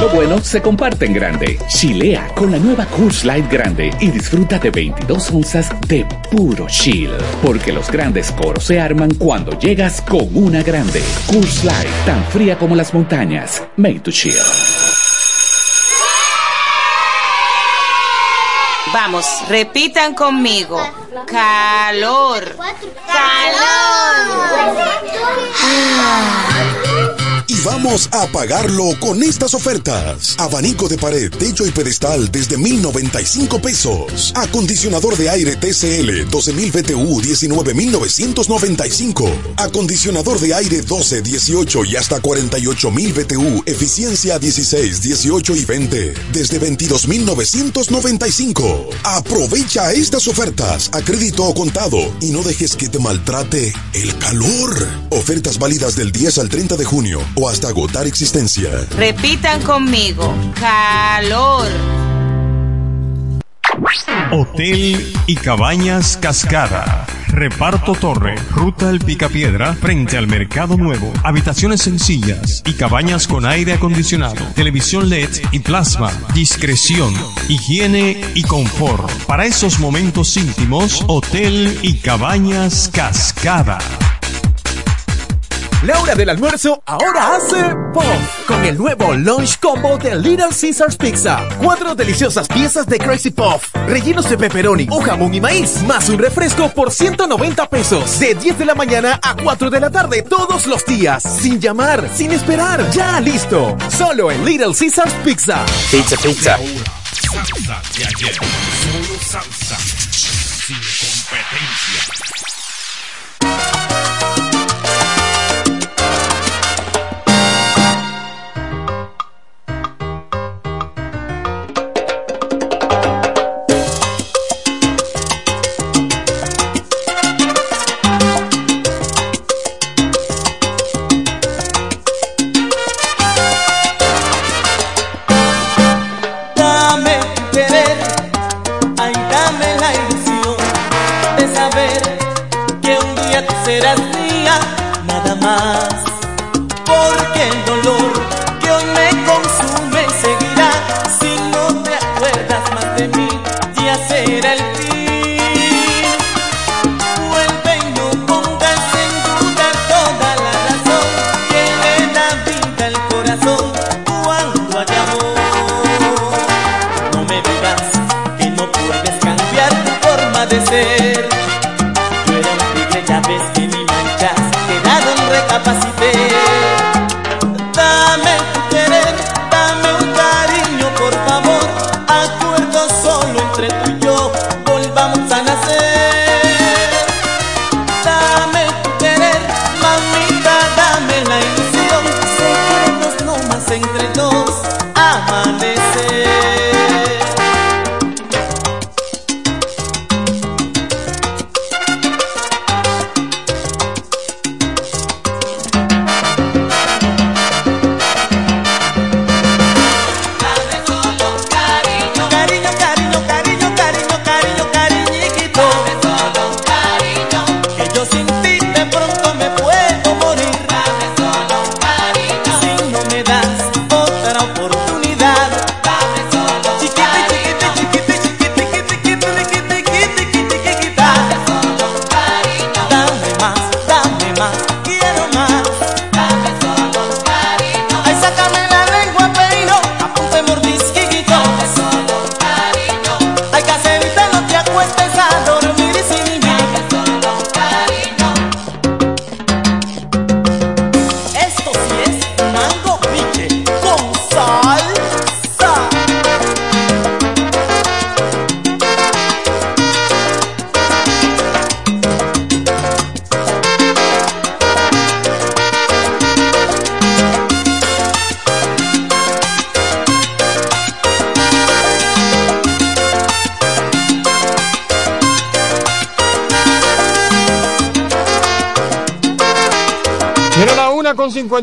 Speaker 12: Lo bueno se comparte en grande. Chilea con la nueva Coors Light Grande y disfruta de 22 onzas de puro chill. Porque los grandes coros se arman cuando llegas con una grande. Coors Light, tan fría como las montañas. Made to chill.
Speaker 14: Vamos, repitan conmigo. Calor. Calor.
Speaker 13: Y vamos a pagarlo con estas ofertas. Abanico de pared, techo y pedestal desde 1095 pesos. Acondicionador de aire TCL 12000 BTU 19995. Acondicionador de aire 12, 18 y hasta 48000 BTU, eficiencia 16, 18 y 20 desde 22995. Aprovecha estas ofertas a crédito o contado y no dejes que te maltrate el calor. Ofertas válidas del 10 al 30 de junio o hasta agotar existencia.
Speaker 14: Repitan conmigo. Calor.
Speaker 15: Hotel y Cabañas Cascada. Reparto Torre, Ruta El Picapiedra, frente al Mercado Nuevo. Habitaciones sencillas y cabañas con aire acondicionado, televisión LED y plasma. Discreción, higiene y confort. Para esos momentos íntimos, Hotel y Cabañas Cascada.
Speaker 16: La hora del almuerzo ahora hace pop con el nuevo lunch combo de Little Caesars Pizza. Cuatro deliciosas piezas de Crazy Puff, rellenos de pepperoni o jamón y maíz, más un refresco por 190 pesos. De 10 de la mañana a 4 de la tarde todos los días. Sin llamar, sin esperar. Ya listo. Solo en Little Caesars Pizza.
Speaker 26: Pizza, pizza.
Speaker 4: Salsa de ayer. Solo salsa. Sin competencia.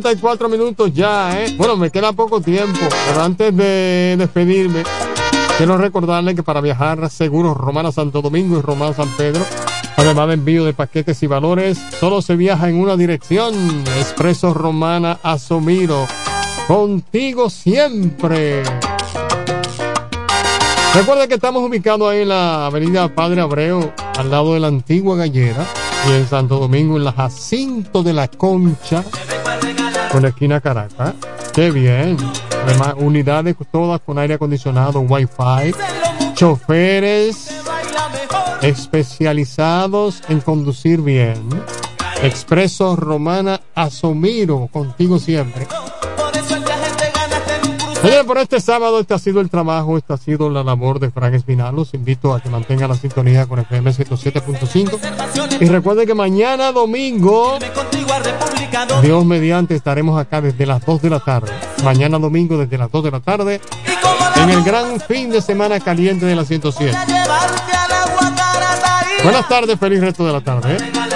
Speaker 1: 54 minutos ya, ¿eh? Bueno, me queda poco tiempo, pero antes de despedirme, quiero recordarle que para viajar seguros Romana Santo Domingo y Romana San Pedro, además de envío de paquetes y valores, solo se viaja en una dirección, Expreso Romana Asomiro, contigo siempre. Recuerda que estamos ubicados ahí en la avenida Padre Abreu, al lado de la antigua gallera, y en Santo Domingo, en la Jacinto de la Concha, con la esquina Caracas. Qué bien. Además, unidades todas con aire acondicionado, wifi, choferes especializados en conducir bien. Expreso Romana Asomiro, contigo siempre. Señores, por este sábado, este ha sido el trabajo, esta ha sido la labor de Frank Espinal. Los invito a que mantengan la sintonía con FM 107.5. Y recuerden que mañana domingo, Dios mediante, estaremos acá desde las 2 de la tarde. Mañana domingo desde las 2 de la tarde, en el gran fin de semana caliente de la 107. Buenas tardes, feliz resto de la tarde. ¿eh?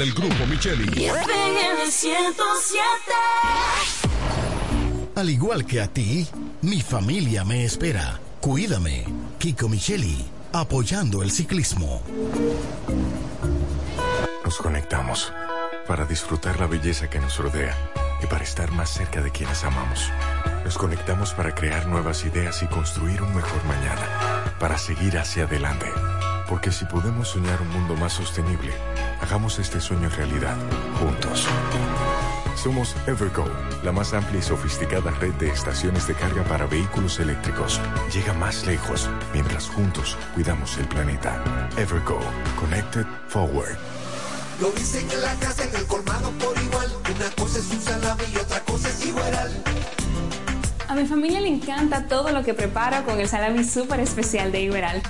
Speaker 13: Del grupo Micheli.
Speaker 27: Al igual que a ti, mi familia me espera. Cuídame. Kiko Micheli, apoyando el ciclismo.
Speaker 28: Nos conectamos para disfrutar la belleza que nos rodea y para estar más cerca de quienes amamos. Nos conectamos para crear nuevas ideas y construir un mejor mañana, para seguir hacia adelante. Porque si podemos soñar un mundo más sostenible, hagamos este sueño realidad, juntos. Somos Evergo, la más amplia y sofisticada red de estaciones de carga para vehículos eléctricos. Llega más lejos mientras juntos cuidamos el planeta. Evergo, Connected Forward.
Speaker 6: Lo dicen en la casa, en el colmado por igual. Una cosa es un salami y otra cosa es igual.
Speaker 29: A mi familia le encanta todo lo que preparo con el salami súper especial de Iberal.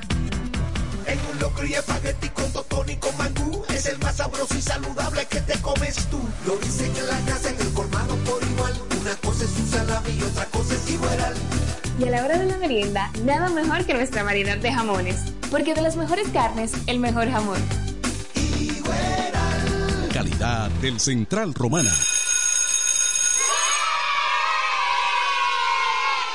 Speaker 6: En un locro y espagueti con totón y con mangú. Es el más sabroso y saludable que te comes tú. Lo dicen en la casa, en el colmado por igual. Una cosa es un salami y otra cosa es igual.
Speaker 29: Y a la hora de la merienda, nada mejor que nuestra variedad de jamones. Porque de las mejores carnes, el mejor jamón.
Speaker 13: Calidad del Central Romana.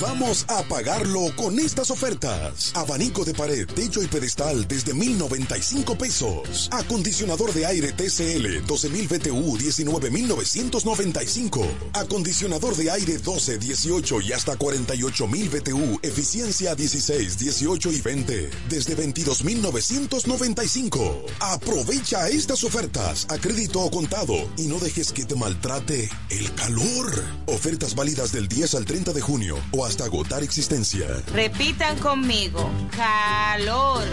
Speaker 13: Vamos a pagarlo con estas ofertas. Abanico de pared, techo y pedestal desde 1095 pesos. Acondicionador de aire TCL 12000 BTU 19995. Acondicionador de aire 12, 18 y hasta 48000 BTU, eficiencia 16, 18 y 20 desde 22995. Aprovecha estas ofertas a crédito o contado y no dejes que te maltrate el calor. Ofertas válidas del 10 al 30 de junio o hasta agotar existencia.
Speaker 14: Repitan conmigo. Calor.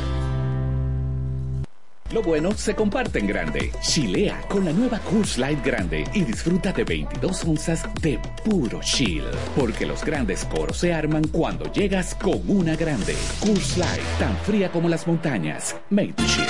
Speaker 12: Lo bueno se comparte en grande. Chilea con la nueva Coors Light Grande y disfruta de 22 onzas de puro chill. Porque los grandes coros se arman cuando llegas con una grande. Coors Light, tan fría como las montañas. Made to chill.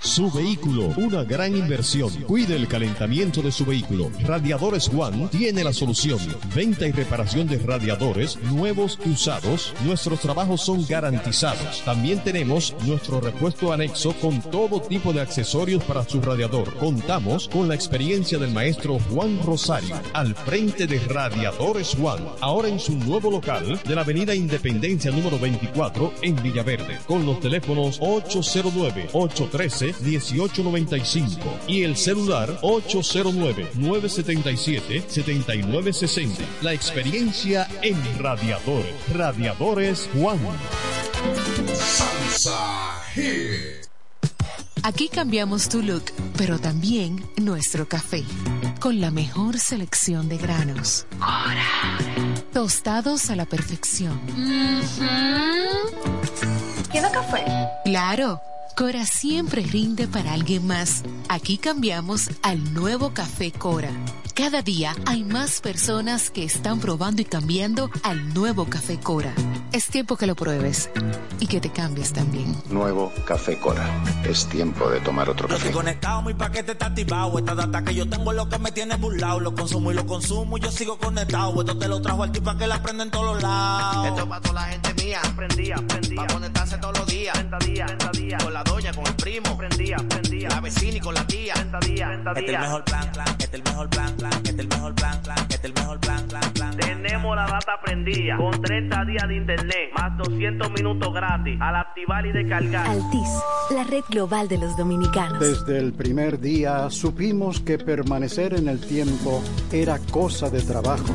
Speaker 9: Su vehículo, una gran inversión. Cuide el calentamiento de su vehículo. Radiadores One tiene la solución. Venta y reparación de radiadores nuevos y usados. Nuestros trabajos son garantizados. También tenemos nuestro repuesto anexo con todo tipo de accesorios para su radiador. Contamos con la experiencia del maestro Juan Rosario al frente de Radiadores One. Ahora en su nuevo local de la Avenida Independencia número 24 en Villaverde. Con los teléfonos 809 813 1895 y el celular 809-977-7960. La experiencia en radiadores. Radiadores Juan.
Speaker 7: Salsa.
Speaker 28: Aquí cambiamos tu look, pero también nuestro café, con la mejor selección de granos. Tostados a la perfección.
Speaker 29: ¿Quiero café?
Speaker 28: Claro, Cora siempre rinde para alguien más. Aquí cambiamos al nuevo café Cora. Cada día hay más personas que están probando y cambiando al nuevo café Cora. Es tiempo que lo pruebes y que te cambies también.
Speaker 17: Nuevo Café Cora. Es tiempo de tomar otro
Speaker 6: Yo
Speaker 17: café.
Speaker 6: estoy conectado, mi paquete está activado. Esta data que yo tengo es lo que me tiene burlado. Lo consumo y lo consumo y yo sigo conectado. Esto te lo trajo al tipo que la prende en todos lados.
Speaker 30: Esto es para toda la gente mía. Prendía, prendía. Para conectarse todos los días. día, día. Con la doña, con el primo. Prendía, prendía. La vecina y con la tía. día,
Speaker 6: Este es el mejor plan, plan. Este es el mejor plan, plan. Este es el mejor plan, plan. Este es el mejor plan, plan, plan.
Speaker 31: Tenemos la data prendida con 30 días de internet más 200 minutos gratis al activar y descargar.
Speaker 11: Altis, la red global de los dominicanos.
Speaker 32: Desde el primer día supimos que permanecer en el tiempo era cosa de trabajo.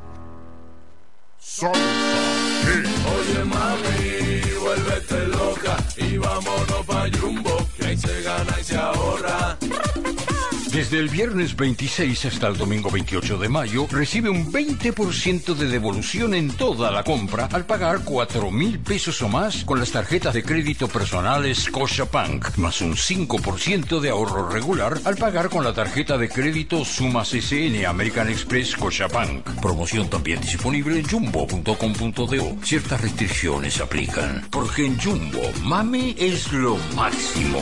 Speaker 33: Oye mami, vuélvete loca y vámonos pa' Jumbo, que ahí se gana y se ahorra.
Speaker 34: Desde el viernes 26 hasta el domingo 28 de mayo, recibe un 20% de devolución en toda la compra al pagar 4 mil pesos o más con las tarjetas de crédito personales Scotiabank, más un 5% de ahorro regular al pagar con la tarjeta de crédito Sumas SN American Express Scotiabank. Promoción también disponible en jumbo.com.do. Ciertas restricciones aplican. Porque en Jumbo, mami es lo máximo.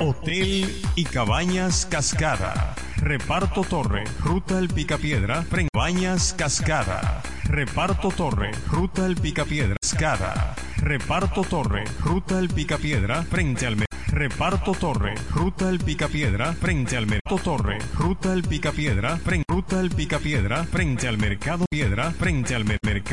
Speaker 15: Hotel y Cabañas Cascada. Reparto Torre, Ruta El Picapiedra, Cabañas Cascada. Reparto Torre, Ruta El Picapiedra, Cascada. Reparto Torre, Ruta El Picapiedra, frente al Reparto Torre, Ruta El Picapiedra, frente al Mercado Torre, Ruta El Picapiedra, frente Ruta El Picapiedra, frente al Mercado Piedra, frente al mer- Mercado